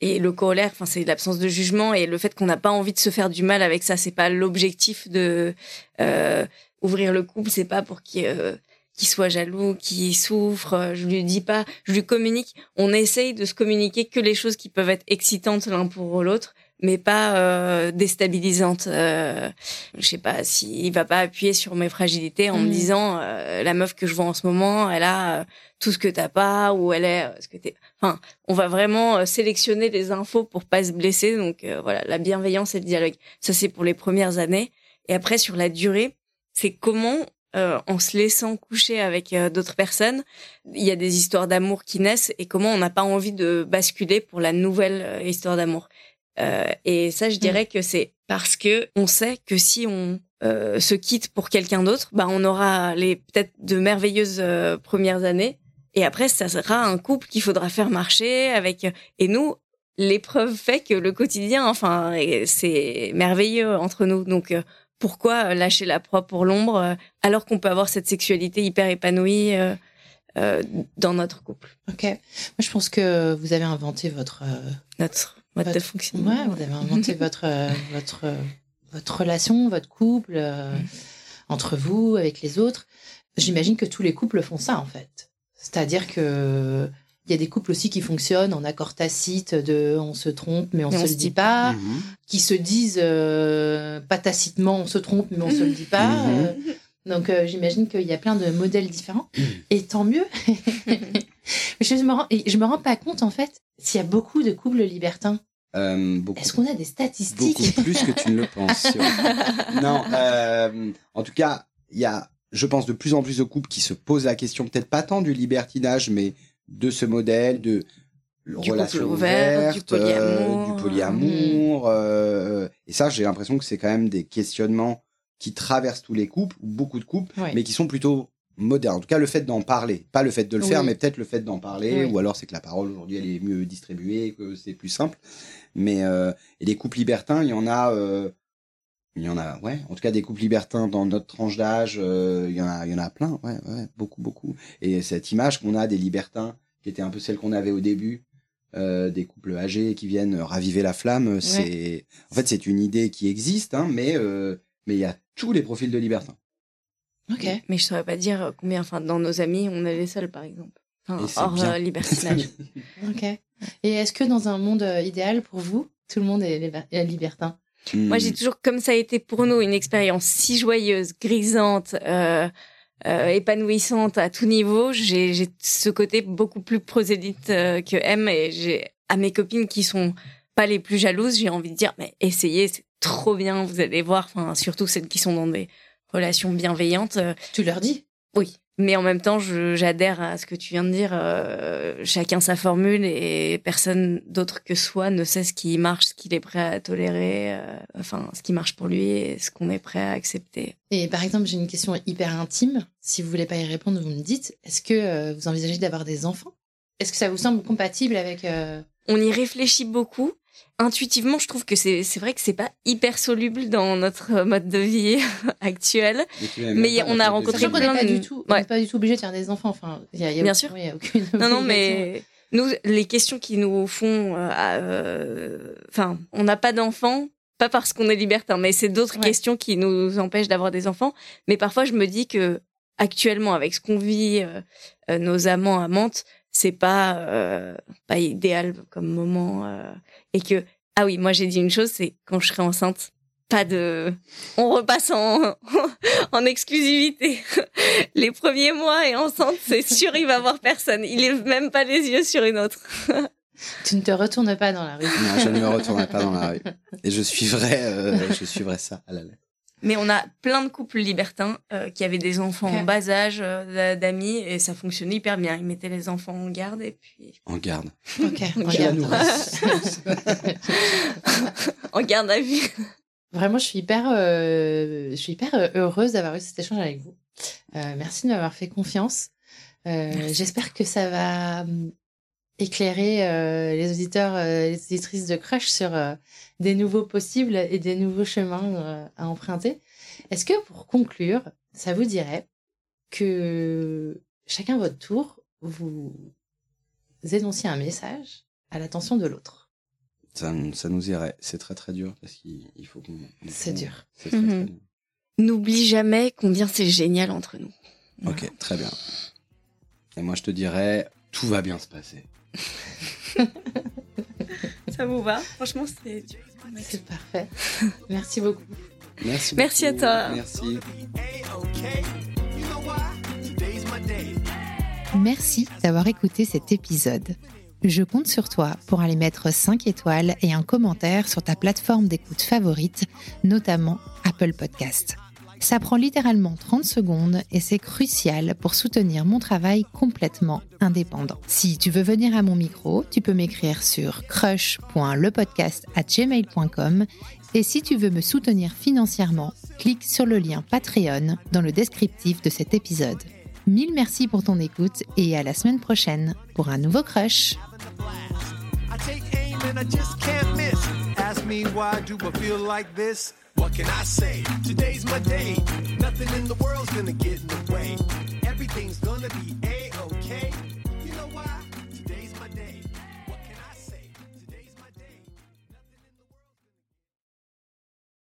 et le corollaire, enfin c'est l'absence de jugement et le fait qu'on n'a pas envie de se faire du mal avec ça. C'est pas l'objectif de euh, ouvrir le couple, c'est pas pour qu'il euh, soit jaloux, qu'il souffre. Je lui dis pas, je lui communique. On essaye de se communiquer que les choses qui peuvent être excitantes l'un pour l'autre, mais pas euh, déstabilisante. Euh, je sais pas s'il il va pas appuyer sur mes fragilités en me mm. disant euh, la meuf que je vois en ce moment, elle a euh, tout ce que t'as pas ou elle est ce que t'es. Enfin, on va vraiment sélectionner les infos pour pas se blesser. Donc voilà, la bienveillance et le dialogue. Ça c'est pour les premières années. Et après sur la durée, c'est comment en se laissant coucher avec d'autres personnes, il y a des histoires d'amour qui naissent et comment on n'a pas envie de basculer pour la nouvelle histoire d'amour. Euh, et ça, je mm. dirais que c'est parce que on sait que si on euh, se quitte pour quelqu'un d'autre, bah on aura les peut-être de merveilleuses euh, premières années. Et après, ça sera un couple qu'il faudra faire marcher avec. Et nous, l'épreuve fait que le quotidien, enfin, c'est merveilleux entre nous. Donc, pourquoi lâcher la proie pour l'ombre alors qu'on peut avoir cette sexualité hyper épanouie dans notre couple? Ok. Moi, je pense que vous avez inventé votre notre votre, Ouais, vous avez inventé [laughs] votre, euh, votre, euh, votre relation, votre couple, euh, mm. entre vous, avec les autres. J'imagine que tous les couples font ça, en fait. C'est-à-dire que il y a des couples aussi qui fonctionnent en accord tacite de on se trompe mais on, ne se le dit pas, mm-hmm. qui se disent pas tacitement on se trompe mais on se le dit pas. Mm-hmm. donc j'imagine qu'il y a plein de modèles différents [clears throat] et tant mieux. [laughs] je me rends, je me rends pas compte en fait s'il y a beaucoup de couples libertins. Euh, Est-ce qu'on a des statistiques? Beaucoup plus que tu ne le penses. [laughs] non, euh, en tout cas, il y a, je pense, de plus en plus de couples qui se posent la question, peut-être pas tant du libertinage, mais de ce modèle de relation ouverte, du polyamour. Euh, et ça, j'ai l'impression que c'est quand même des questionnements qui traversent tous les couples, ou beaucoup de couples, mais qui sont plutôt moderne. En tout cas, le fait d'en parler, pas le fait de le faire, mais peut-être le fait d'en parler, ou alors c'est que la parole aujourd'hui elle est mieux distribuée, que c'est plus simple. Mais euh, et les couples libertins, il y en a, euh, il y en a, ouais. En tout cas, des couples libertins dans notre tranche d'âge, euh, il y en a, il y en a plein, ouais, ouais, beaucoup, beaucoup. Et cette image qu'on a des libertins, qui était un peu celle qu'on avait au début, euh, des couples âgés qui viennent raviver la flamme, c'est, en fait, c'est une idée qui existe, hein, mais euh, mais il y a tous les profils de libertins. Ok. Mais je saurais pas dire combien, enfin, dans nos amis, on est les seuls, par exemple. hors euh, libertinage. [laughs] ok. Et est-ce que dans un monde euh, idéal pour vous, tout le monde est, libertin? Moi, j'ai hmm. toujours, comme ça a été pour nous, une expérience si joyeuse, grisante, euh, épanouissante à tout niveau. J'ai ce côté beaucoup plus prosélyte que M et j'ai à mes copines qui sont pas les plus jalouses, j'ai envie de dire, mais essayez, c'est trop bien, vous allez voir. Enfin, surtout celles qui sont dans des relation bienveillante. Euh, tu leur dis? Oui. Mais en même temps, j'adhère à ce que tu viens de dire. Euh, chacun sa formule et personne d'autre que soi ne sait ce qui marche, ce qu'il est prêt à tolérer, euh, enfin, ce qui marche pour lui et ce qu'on est prêt à accepter. Et par exemple, j'ai une question hyper intime. Si vous voulez pas y répondre, vous me dites. Est-ce que vous envisagez d'avoir des enfants? Est-ce que ça vous semble compatible avec On y réfléchit beaucoup intuitivement, je trouve que c'est c'est vrai que c'est pas hyper soluble dans notre mode de vie [laughs] actuel. Mais, on a rencontré plein pas du tout, pas du tout obligé de faire des enfants. Enfin, y a, bien sûr. aucune non, non, mais nous, les questions qui nous font, euh, euh, enfin, on n'a pas d'enfants. Pas parce qu'on est libertin, mais c'est d'autres questions qui nous empêchent d'avoir des enfants. Mais parfois, je me dis que actuellement, avec ce qu'on vit, euh, nos amants amantes, c'est pas euh, pas idéal comme moment euh, et que ah oui moi j'ai dit une chose c'est quand je serai enceinte pas de on repasse en [laughs] en exclusivité. [laughs] Les premiers mois et enceinte c'est sûr il va voir personne. Il lève même pas les yeux sur une autre. [laughs] Tu ne te retournes pas dans la rue. Non je ne me retournerai pas dans la rue. Et je suivrai euh, je suivrai ça à la lettre mais on a plein de couples libertins euh, qui avaient des enfants en bas âge, euh, d'amis, et ça fonctionnait hyper bien. Ils mettaient les enfants en garde et puis. En garde. Ok. [laughs] en garde. [laughs] en garde à vue. Vraiment, je suis hyper, euh, je suis hyper heureuse d'avoir eu cet échange avec vous. merci de m'avoir fait confiance. J'espère que ça va éclairer euh, les auditeurs, euh, les auditrices de Crush sur euh, des nouveaux possibles et des nouveaux chemins à emprunter. Est-ce que pour conclure, ça vous dirait que chacun votre tour, vous énonciez un message à l'attention de l'autre? Ça, ça, nous irait. C'est très très dur parce qu'il faut qu'on. C'est dur. Mhm. N'oublie jamais combien c'est génial entre nous. Ok, très bien. Et moi je te dirais, tout va bien se passer. [laughs] Ça vous va Franchement, c'est. C'est parfait. Merci beaucoup. Merci. Merci à toi. Merci. Merci d'avoir écouté cet épisode. Je compte sur toi pour aller mettre 5 étoiles et un commentaire sur ta plateforme d'écoute favorite, notamment Apple Podcast. Ça prend littéralement 30 secondes et c'est crucial pour soutenir mon travail complètement indépendant. Si tu veux venir à mon micro, tu peux m'écrire sur crush.lepodcast@gmail.com et si tu veux me soutenir financièrement, clique sur le lien Patreon dans le descriptif de cet épisode. Mille merci pour ton écoute et à la semaine prochaine pour un nouveau crush. What can I say? Today's my day. Nothing in the world's gonna get in the way. Everything's gonna be.